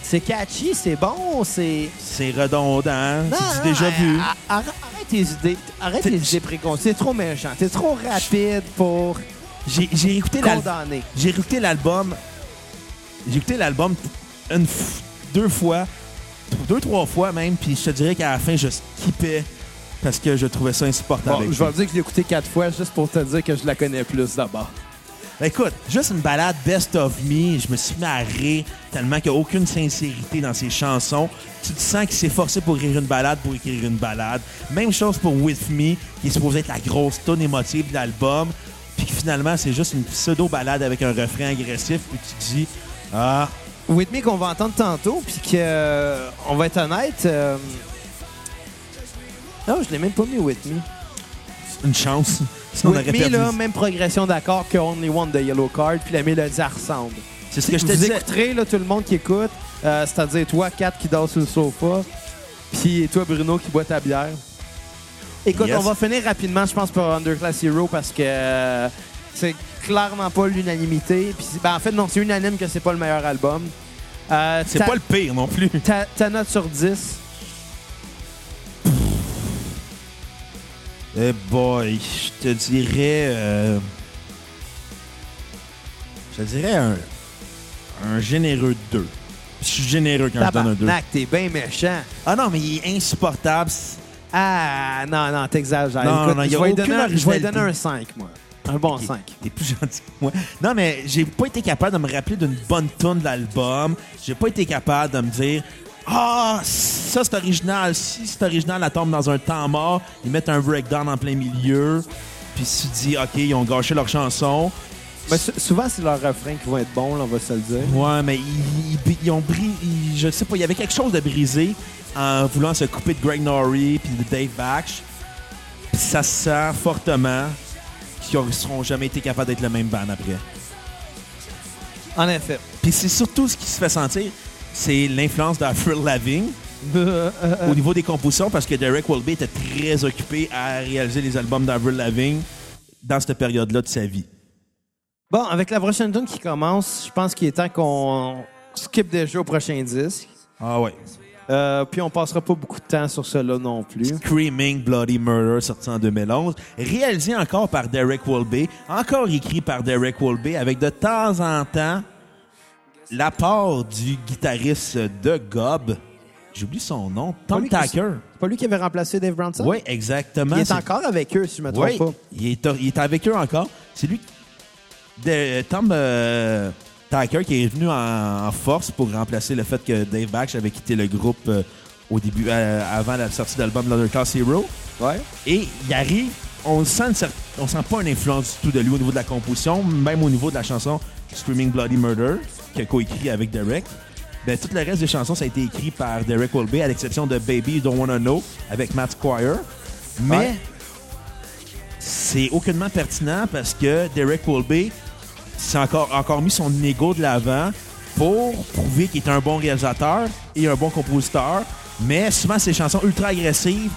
c'est catchy, c'est bon, c'est... C'est redondant, c'est déjà vu. Arrête, tes idées, arrête T'es- idées préconçues. T'es trop méchant, t'es trop rapide pour J'ai écouté l'album. J'ai écouté l'album. J'ai écouté l'album une deux fois, deux trois fois même, puis je te dirais qu'à la fin je skippais parce que je trouvais ça insupportable. Bon, je vais dire que je l'ai écouté quatre fois juste pour te dire que je la connais plus d'abord. Ben, écoute, juste une balade Best of Me, je me suis mis à rire tellement qu'il n'y a aucune sincérité dans ses chansons. Tu te sens qu'il s'est forcé pour écrire une balade pour écrire une balade. Même chose pour With Me, qui est supposé être la grosse tonne émotive de l'album, puis finalement c'est juste une pseudo balade avec un refrain agressif, puis tu te dis ah With Me qu'on va entendre tantôt, puis que euh, on va être honnête. euh, Non, je l'ai même pas mis With Me. une chance. Si on là, même progression d'accords que Only One de Yellow Card, puis la mélodie elle ressemble. C'est ce que je te disais. écouterez, là, tout le monde qui écoute, euh, c'est-à-dire toi, Kat, qui dort sur le sofa, puis toi, Bruno, qui boit ta bière. Écoute, Yes. on va finir rapidement, je pense, pour Underclass Hero, parce que c'est clairement pas l'unanimité. Puis, ben, en fait, non, c'est unanime que c'est pas le meilleur album. Euh, C'est pas le pire non plus. ta, ta note sur 10, Eh boy, je te dirais. euh, je te dirais un, un généreux 2. Je suis généreux quand je donne un 2. tabarnak, t'es bien méchant. Ah non, mais il est insupportable. Ah, non, non, t'exagères. Non, Écoute, je vais donner, je vais lui donner un 5, moi. Un bon Ok. 5. T'es plus gentil que moi. Non, mais j'ai pas été capable de me rappeler d'une bonne tune de l'album. J'ai pas été capable de me dire Ah, ça c'est original. Si c'est original, la tombe dans un temps mort. Ils mettent un breakdown en plein milieu. Puis tu te dis OK, ils ont gâché leur chanson. Mais sou- souvent, c'est leurs refrains qui vont être bons, là, on va se le dire. Ouais, mais ils, ils- ils ont brisé. Je sais pas, il y avait quelque chose de brisé en voulant se couper de Greg Norrie puis de Dave Batch. Puis ça se sent fortement ne seront jamais été capables d'être le même band après. En effet. Puis c'est surtout ce qui se fait sentir, c'est l'influence d'Avril Lavigne au niveau des compositions parce que Derek Walby était très occupé à réaliser les albums d'Avril Lavigne dans cette période-là de sa vie. Bon, avec la prochaine tune qui commence, je pense qu'il est temps qu'on skip déjà au prochain disque. Ah ouais. Euh, puis on passera pas beaucoup de temps sur cela non plus. Screaming Bloody Murder, sorti en 2011, réalisé encore par Derek Walby, encore écrit par Derek Walby, avec de temps en temps l'apport du guitariste de Gob. J'oublie son nom, Tom Tacker. C'est pas lui qui avait remplacé Dave Bronson? Oui, exactement. Il est encore avec eux, si je me trompe Oui, pas. il est, il est avec eux encore. C'est lui, de, Tom euh, Tacker, qui est venu en, en force pour remplacer le fait que Dave Batch avait quitté le groupe euh, au début, euh, avant la sortie de l'album Class Hero. Ouais. Et il arrive, on sent, une on sent pas une influence du tout de lui au niveau de la composition, même au niveau de la chanson Screaming Bloody Murder, qu'il a coécrit avec Derek. ben, tout le reste des chansons, ça a été écrit par Derek Wilby, à l'exception de Baby You Don't Wanna Know avec Matt Squire. Mais Ouais. c'est aucunement pertinent parce que Derek Wilby s'est encore, encore mis son ego de l'avant pour prouver qu'il est un bon réalisateur et un bon compositeur. Mais souvent, ces chansons ultra agressives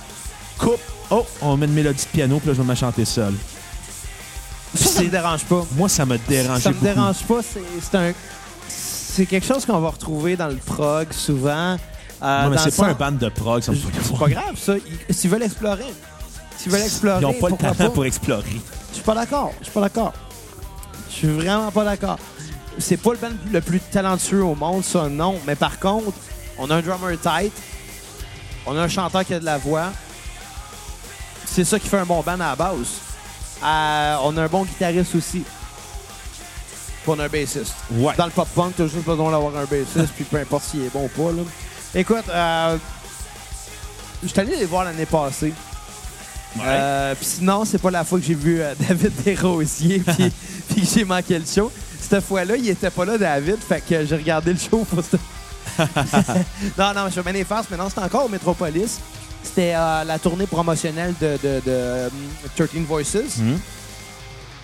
coupent. Oh, on met une mélodie de piano, puis là, je vais me chanter seul. Ça, ça me dérange pas. Moi, ça me dérange Ça me beaucoup. dérange pas. c'est- C'est un. C'est quelque chose qu'on va retrouver dans le prog souvent. euh, Non, mais c'est pas un band de prog, ça me C'est pas grave, ça. Ils- S'ils veulent explorer, s'ils veulent explorer, Ils n'ont pas le talent pas? pour explorer. Je suis pas d'accord. Je suis pas d'accord. Je suis vraiment pas d'accord. C'est pas le band le plus talentueux au monde, ça, non. Mais par contre, on a un drummer tight. On a un chanteur qui a de la voix. C'est ça qui fait un bon band à la base. Euh, on a un bon guitariste aussi. Puis on a un bassiste. Ouais. Dans le pop-punk, t'as juste besoin d'avoir un bassiste, puis peu importe s'il est bon ou pas. Là. Écoute, euh, je suis allé les voir l'année passée. Euh, puis sinon, c'est pas la fois que j'ai vu euh, David Desrosiers puis, puis j'ai manqué le show. Cette fois-là, il était pas là, David, fait que j'ai regardé le show pour ce- non, non, je bien les farces, mais non, c'était encore au Metropolis. C'était euh, la tournée promotionnelle de, de, de, euh, 13 Voices. Mhm.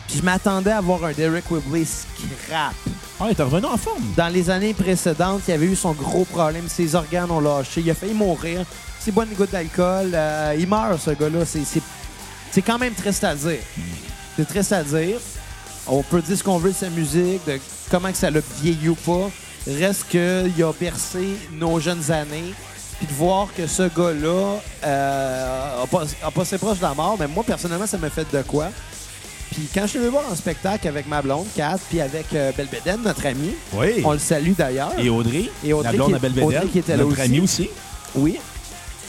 Puis je m'attendais à voir un Derek Whibley scrap. Ah, il est revenu en forme. Dans les années précédentes, il avait eu son gros problème. Ses organes ont lâché. Il a failli mourir. C'est bonne goutte d'alcool. Euh, il meurt, ce gars-là. C'est- C'est c'est quand même triste à dire. C'est triste à dire. On peut dire ce qu'on veut de sa musique, de comment que ça l'a vieilli ou pas. Reste qu'il a bercé nos jeunes années. Puis de voir que ce gars-là euh, a, pas- a passé proche de la mort, mais moi, personnellement, ça m'a fait de quoi. Puis quand je suis allé voir en spectacle avec ma blonde, Kat, puis avec euh, Belbeden, notre ami, Oui. on le salue d'ailleurs. Et Audrey. Et Audrey la blonde qui- à. Audrey qui était là Notre aussi. amie aussi. Oui.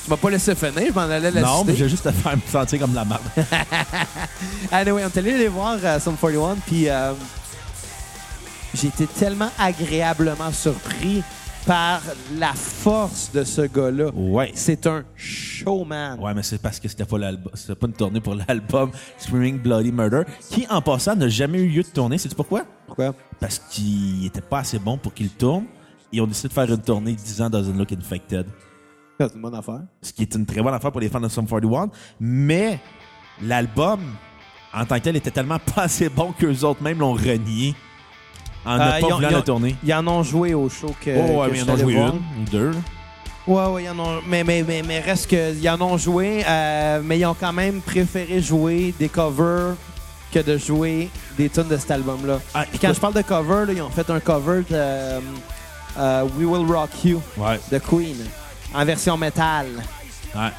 Tu m'as pas laissé finir, je m'en allais la Non, mais j'ai juste à faire me sentir comme la merde. Anyway, on est allé les voir à Sum 41, puis euh, j'ai été tellement agréablement surpris par la force de ce gars-là. ouais. C'est un showman. Ouais, mais c'est parce que c'était pas l'album. C'était pas une tournée pour l'album Screaming Bloody Murder, qui en passant n'a jamais eu lieu de tournée. C'est pourquoi? Pourquoi? Parce qu'il était pas assez bon pour qu'il tourne. Et on décide de faire une tournée 10 ans Doesn't Look Infected. C'est une bonne affaire. Ce qui est une très bonne affaire pour les fans de Sum 41. Mais l'album, en tant que tel, était tellement pas assez bon qu'eux autres même l'ont renié en Euh, ne ils pas voulant la tournée. Ils en ont joué au show que. oh, ouais, que mais ils en ont joué voir. une ou deux. Ouais, ouais, ils en ont. Mais, mais, mais, mais reste que. Ils en ont joué, euh, mais ils ont quand même préféré jouer des covers que de jouer des tunes de cet album-là. Ah, Puis quand je parle de cover, là, ils ont fait un cover de euh, euh, We Will Rock You Ouais, de Queen en version métal. ouais.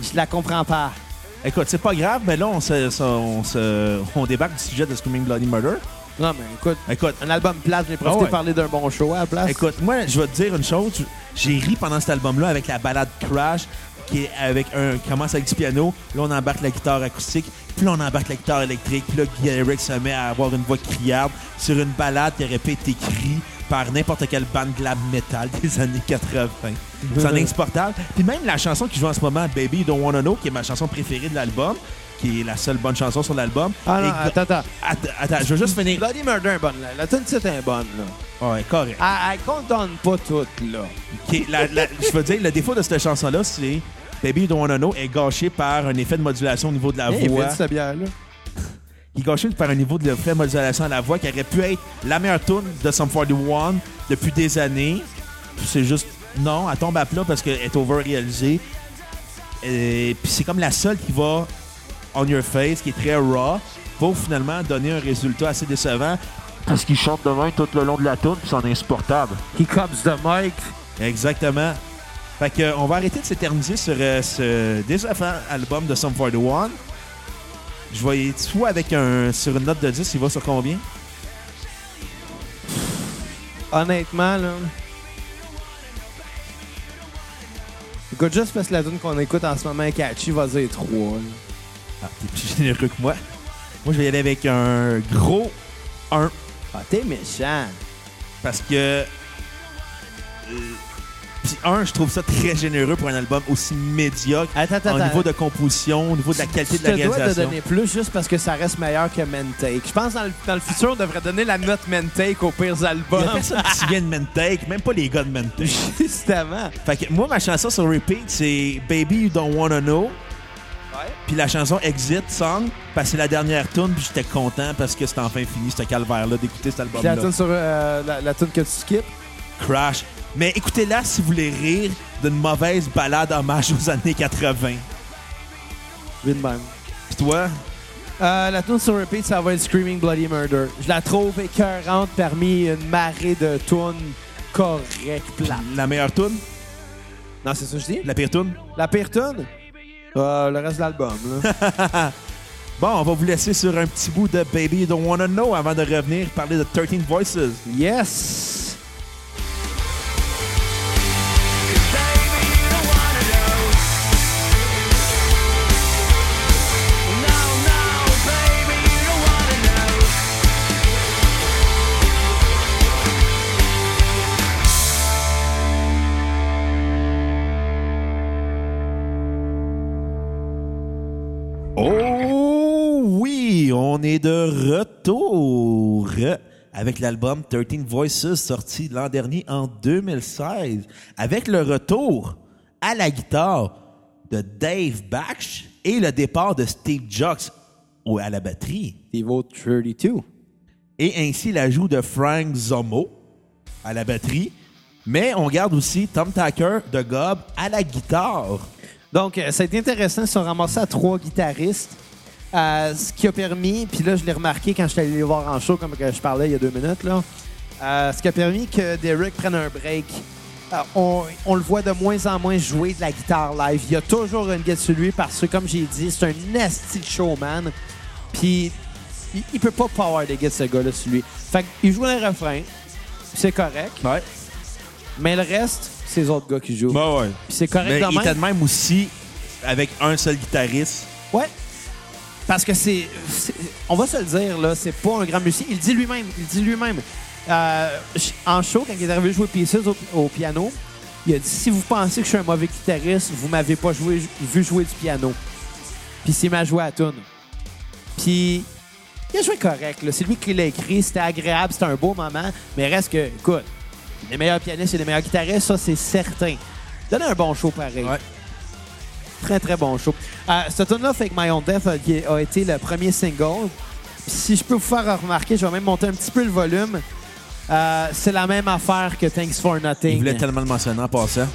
Je la comprends pas. Écoute, c'est pas grave, mais là, on, se, on, se- on débarque du sujet de Screaming Bloody Murder. Non, mais écoute, Écoute, un album plate, j'ai profité Ah ouais. de parler d'un bon show à la place. écoute, moi, je vais te dire une chose. J'ai ri pendant cet album-là avec la balade Crash, qui est avec un commence avec du piano. Là, on embarque la guitare acoustique. Puis là, on embarque la guitare électrique. Puis là, Guy Eric se met à avoir une voix criarde sur une balade qui aurait pu être écrite par n'importe quelle bande glam metal des années 80. C'est en insupportable. Puis même la chanson qui joue en ce moment, Baby You Don't Wanna Know, qui est ma chanson préférée de l'album, qui est la seule bonne chanson sur l'album. Ah non, attends, attends. Attends, attends, je veux juste finir. Bloody Murder est bonne, là. La tune c'est est bonne, là. Ouais, correct. Elle, elle condamne pas toute, là. Ok, la- la- je veux dire, le défaut de cette chanson-là, c'est Baby You Don't Wanna Know est gâché par un effet de modulation au niveau de la Hey, voix. fais-tu cette bière-là? Il est gâché par un niveau de de modulation à la voix qui aurait pu être la meilleure tune de Sum 41 depuis des années. Puis C'est juste, non, elle tombe à plat parce qu'elle est over-réalisée. Et puis c'est comme la seule qui va on your face, qui est très raw, pour finalement donner un résultat assez décevant. Parce qu'il chante de même tout le long de la tune, puis c'est insupportable. He comes the mic. Exactement. Fait que, on va arrêter de s'éterniser sur euh, ce décevant album de Sum 41. Je vais soit avec un sur une note de 10, il va sur combien? Honnêtement, là. Écoute, juste parce que la tune qu'on écoute en ce moment catchy, va dire 3. Ah, t'es plus généreux que moi. Moi, je vais y aller avec un gros 1 Ah, t'es méchant. parce que euh, Puis un, je trouve ça très généreux pour un album aussi médiocre Attends, attends, au attends. niveau de composition, au niveau de la qualité de la te dois de réalisation. donner plus juste parce que ça reste meilleur que Mentake. Je pense dans le, dans le futur, on devrait donner la note Mentake aux pires Il y a albums. personne qui vient de Mentake, même pas les gars de Mentake. Justement. Fait que moi, ma chanson sur repeat, c'est Baby You Don't Wanna Know. Puis la chanson Exit Song, parce que c'est la dernière tune, puis j'étais content parce que c'était enfin fini, ce calvaire-là, d'écouter cet la album-là. tune sur euh, la, la tune que tu skips? Crash. Mais écoutez-la si vous voulez rire d'une mauvaise balade hommage aux années 80. Oui, de même. Puis toi, Euh, la tune sur repeat, ça va être Screaming Bloody Murder. Je la trouve écœurante parmi une marée de tunes correctes, plates. la meilleure tune, Non, c'est ça que je dis? la pire tune? La pire tune? Euh, le reste de l'album, là. Bon, on va vous laisser sur un petit bout de Baby You Don't Wanna Know avant de revenir parler de 13 Voices. yes! Avec l'album 13 Voices sorti l'an dernier en 2016 avec le retour à la guitare de Dave Batch et le départ de Steve Jocks au- à la batterie Devo 32. et ainsi l'ajout de Frank Zomo à la batterie mais on garde aussi Tom Tacker de Gob à la guitare. Donc, euh, ça a été intéressant. Ils sont ramassés à trois guitaristes. Euh, ce qui a permis, puis là, je l'ai remarqué quand je suis allé les voir en show, comme que je parlais il y a deux minutes, là. Euh, ce qui a permis que Derek prenne un break. Euh, on, on le voit de moins en moins jouer de la guitare live. Il y a toujours une guitare sur lui parce que, comme j'ai dit, c'est un nasty showman. Puis, il, il peut pas power des guitares, ce gars-là, sur lui. Fait qu'il joue le refrain, puis c'est correct. Ouais. Mais le reste, c'est les autres gars qui jouent. ouais. Puis c'est correct Mais de il était de même aussi avec un seul guitariste. Ouais. Parce que c'est, On va se le dire, là, c'est pas un grand musicien. Il dit lui-même. Il dit lui-même. Euh, en show, quand il est arrivé jouer Pieces au, au piano, il a dit si vous pensez que je suis un mauvais guitariste, vous m'avez pas joué, vu jouer du piano. Puis c'est m'a joué à tune. Puis il a joué correct. C'est lui qui l'a écrit. C'était agréable. C'était un beau moment. Mais reste que, écoute, les meilleurs pianistes et les meilleurs guitaristes, ça, c'est certain. Donnez un bon show pareil. Ouais. Très, très bon show. Euh, ce tune-là, Fake My Own Death, a, qui a été le premier single. Si je peux vous faire remarquer, je vais même monter un petit peu le volume. Euh, c'est la même affaire que Thanks for Il Nothing. voulait tellement le mentionner en passant.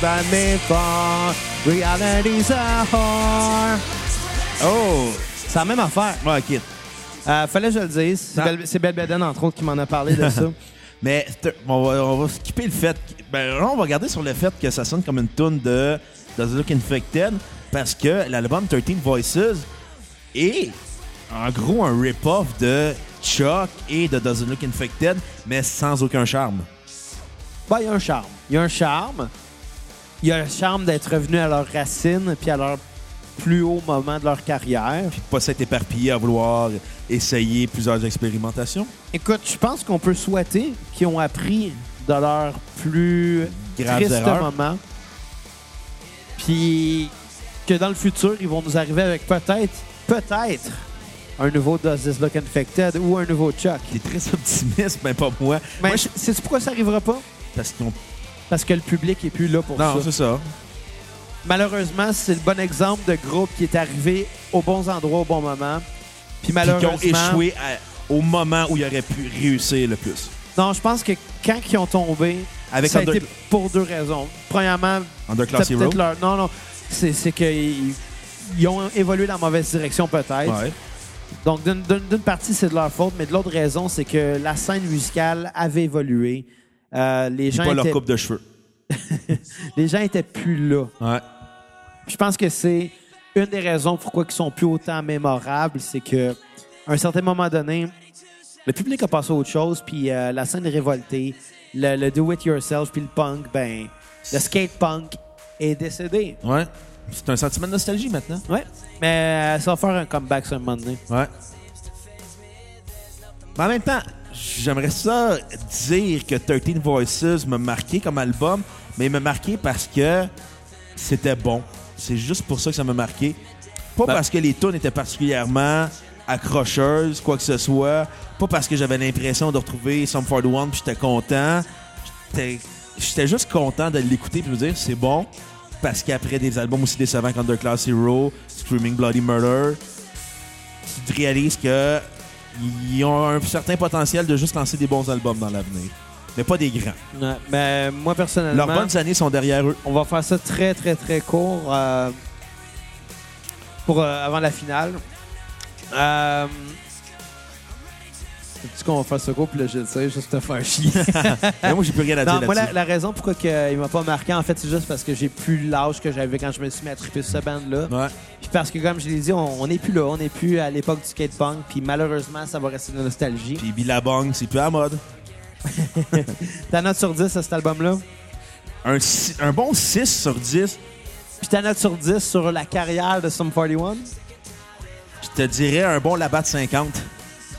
By reality's a whore. Oh! C'est la même affaire. Ouais, ok. Euh, fallait que je le dise. C'est Beden, entre autres, qui m'en a parlé de ça. Mais on va, on va skipper le fait. Ben, là, on va regarder sur le fait que ça sonne comme une tune de Does It Look Infected parce que l'album 13 Voices est en gros un rip-off de Chuck et de Does It Look Infected, mais sans aucun charme. Ben, il y a un charme. Il y a un charme. Il y a le charme d'être revenu à leurs racines puis à leur plus haut moment de leur carrière. Puis de pas s'être éparpillé à vouloir essayer plusieurs expérimentations. Écoute, je pense qu'on peut souhaiter qu'ils ont appris de leurs plus erreurs. moments. Puis que dans le futur, ils vont nous arriver avec peut-être, peut-être, un nouveau Does This Look Infected ou un nouveau Chuck. T'es très optimiste, mais pas moi. Mais Moi, je- sais-tu pourquoi ça arrivera pas? Parce qu'ils ont. Parce que le public est plus là pour Non, ça. c'est ça. Malheureusement, c'est le bon exemple de groupe qui est arrivé aux bons endroits au bon moment. Puis Puis malheureusement, qu'ils ont échoué à- au moment où ils auraient pu réussir le plus. non, je pense que quand ils ont tombé, Avec ça a Under- été pour deux raisons. Premièrement, Underclass c'est Hero. leur... Non, non, c'est qu'ils ils ont évolué dans la mauvaise direction peut-être. Ouais. Donc d'une- partie, c'est de leur faute, mais de l'autre raison, c'est que la scène musicale avait évolué. Euh, les, gens pas leur coupe de cheveux. les gens étaient plus là. Ouais. Je pense que c'est une des raisons pourquoi ils sont plus autant mémorables, c'est que à un certain moment donné, le public a passé à autre chose, puis euh, la scène est révoltée, le, le do it yourself, puis le punk, ben, le skate punk est décédé. Ouais. c'est un sentiment de nostalgie maintenant. Ouais. Mais euh, ça va faire un comeback sur un moment donné. Ouais. Mais en même temps, j'aimerais ça dire que 13 Voices m'a marqué comme album, mais il m'a marqué parce que c'était bon. C'est juste pour ça que ça m'a marqué. Pas Ben- parce que les tunes étaient particulièrement accrocheuses, quoi que ce soit. Pas parce que j'avais l'impression de retrouver Some 41 puis j'étais content. J'étais- juste content de l'écouter puis de me dire c'est bon. Parce qu'après des albums aussi décevants comme Underclass Hero, Screaming Bloody Murder, tu réalises que ils ont un certain potentiel de juste lancer des bons albums dans l'avenir. Mais pas des grands. Ouais. Mais moi, personnellement, Leurs bonnes années sont derrière eux. on va faire ça très, très, très court euh, pour euh, avant la finale. Euh, tu qu'on va faire ça court, puis là, je le sais, juste te faire chier. Mais moi, j'ai plus rien à dire Non, moi, la, là-dessus. la raison pourquoi que, euh, il m'a pas marqué, en fait, c'est juste parce que j'ai plus l'âge que j'avais quand je me suis mis à triper sur ce band-là. Ouais. Puis parce que, comme je l'ai dit, on on n'est plus là. On n'est plus à l'époque du skatepunk. Puis malheureusement, ça va rester de la nostalgie. Puis Billabong, c'est plus à la mode. Ta note sur 10 à cet album-là? Un, si- un bon 6 sur 10, Puis ta note sur 10 sur la carrière de Sum 41? je te dirais un bon Labatt 50.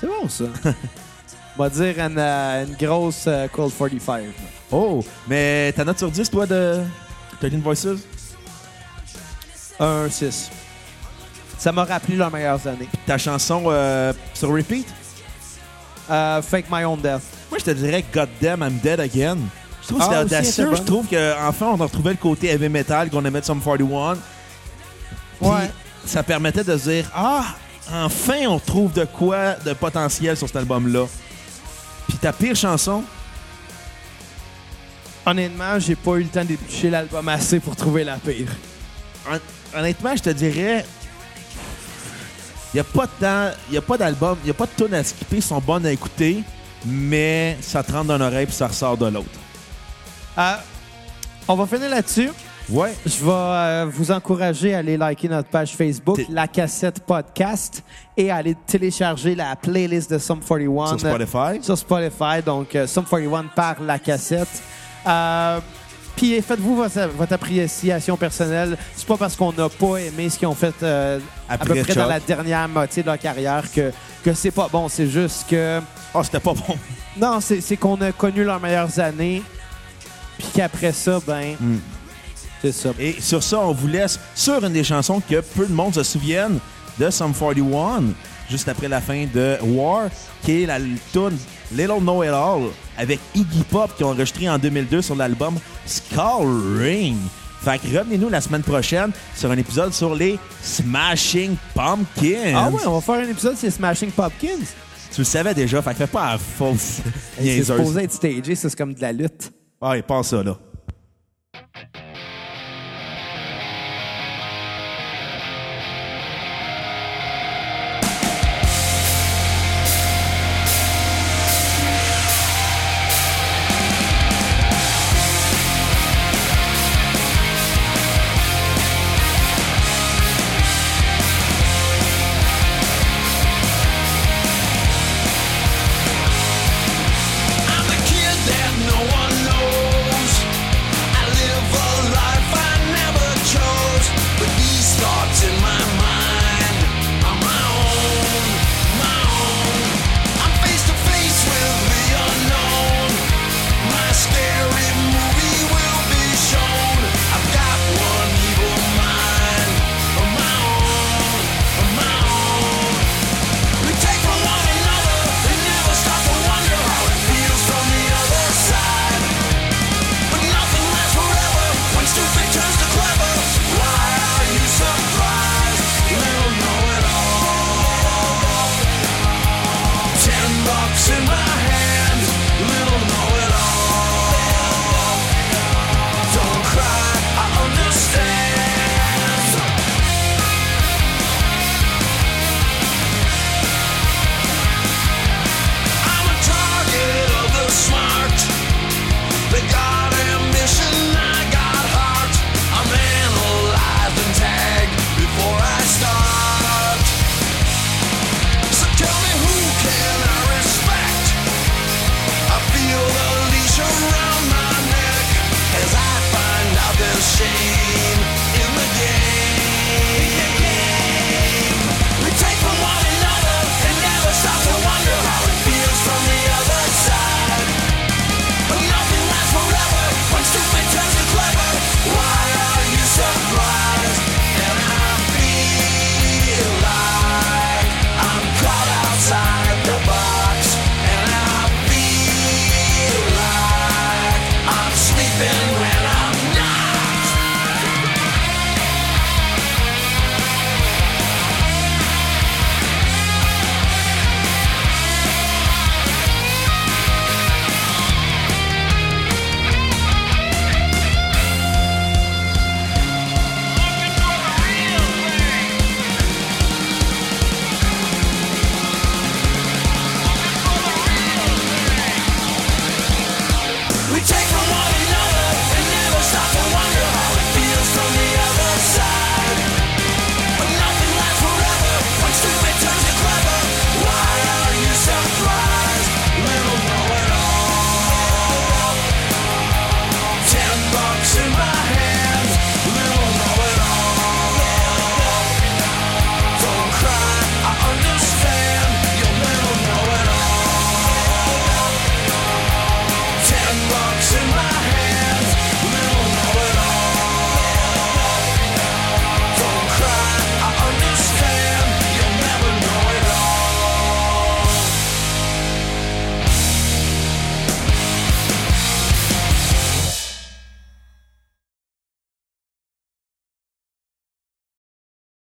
C'est bon, ça. On va dire une, euh, une grosse euh, Cold 45. Oh, mais ta note sur 10, toi, de 13 Voices? Un 6. Ça m'a rappelé leurs meilleures années. Ta chanson euh, sur repeat? Euh, Fake My Own Death. Moi, je te dirais Goddamn, I'm Dead Again. Je trouve que Ah, aussi, audacieux. elle était Je bonne. trouve qu'enfin, on a retrouvé le côté heavy metal qu'on aimait de Sum 41. Puis, Ouais. ça permettait de se dire Ah, enfin, on trouve de quoi de potentiel sur cet album-là. Puis ta pire chanson, Honnêtement, j'ai pas eu le temps d'éplucher l'album assez pour trouver la pire. hon- honnêtement, je te dirais. Il n'y a pas de temps, il a pas d'album, il n'y a pas de tunes à skipper, ils sont bonnes à écouter, mais ça te rentre dans l'oreille puis ça ressort de l'autre. Euh, on va finir là-dessus. Ouais. Je vais euh, vous encourager à aller liker notre page Facebook, La Cassette Podcast, et à aller télécharger la playlist de Sum 41 Sur Spotify? sur Spotify. Donc, euh, Sum 41 par La Cassette. Euh, Puis faites-vous votre, votre appréciation personnelle. C'est pas parce qu'on n'a pas aimé ce qu'ils ont fait euh, à peu près dans la dernière moitié de leur carrière que, que c'est pas bon. C'est juste que... Oh, c'était pas bon. Non, c'est c'est qu'on a connu leurs meilleures années, puis qu'après ça, ben... Hmm. C'est ça. Et sur ça, on vous laisse sur une des chansons que peu de monde se souviennent de Sum 41, juste après la fin de War, qui est la tune Little Know It All avec Iggy Pop qui ont enregistré en 2002 sur l'album Skull Ring. Fait que revenez-nous la semaine prochaine sur un épisode sur les Smashing Pumpkins. Ah ouais, on va faire un épisode sur les Smashing Pumpkins. Tu le savais déjà, fait que fais pas la fausse C'est supposé être stagé, c'est comme de la lutte. Ah, et pense ça, là.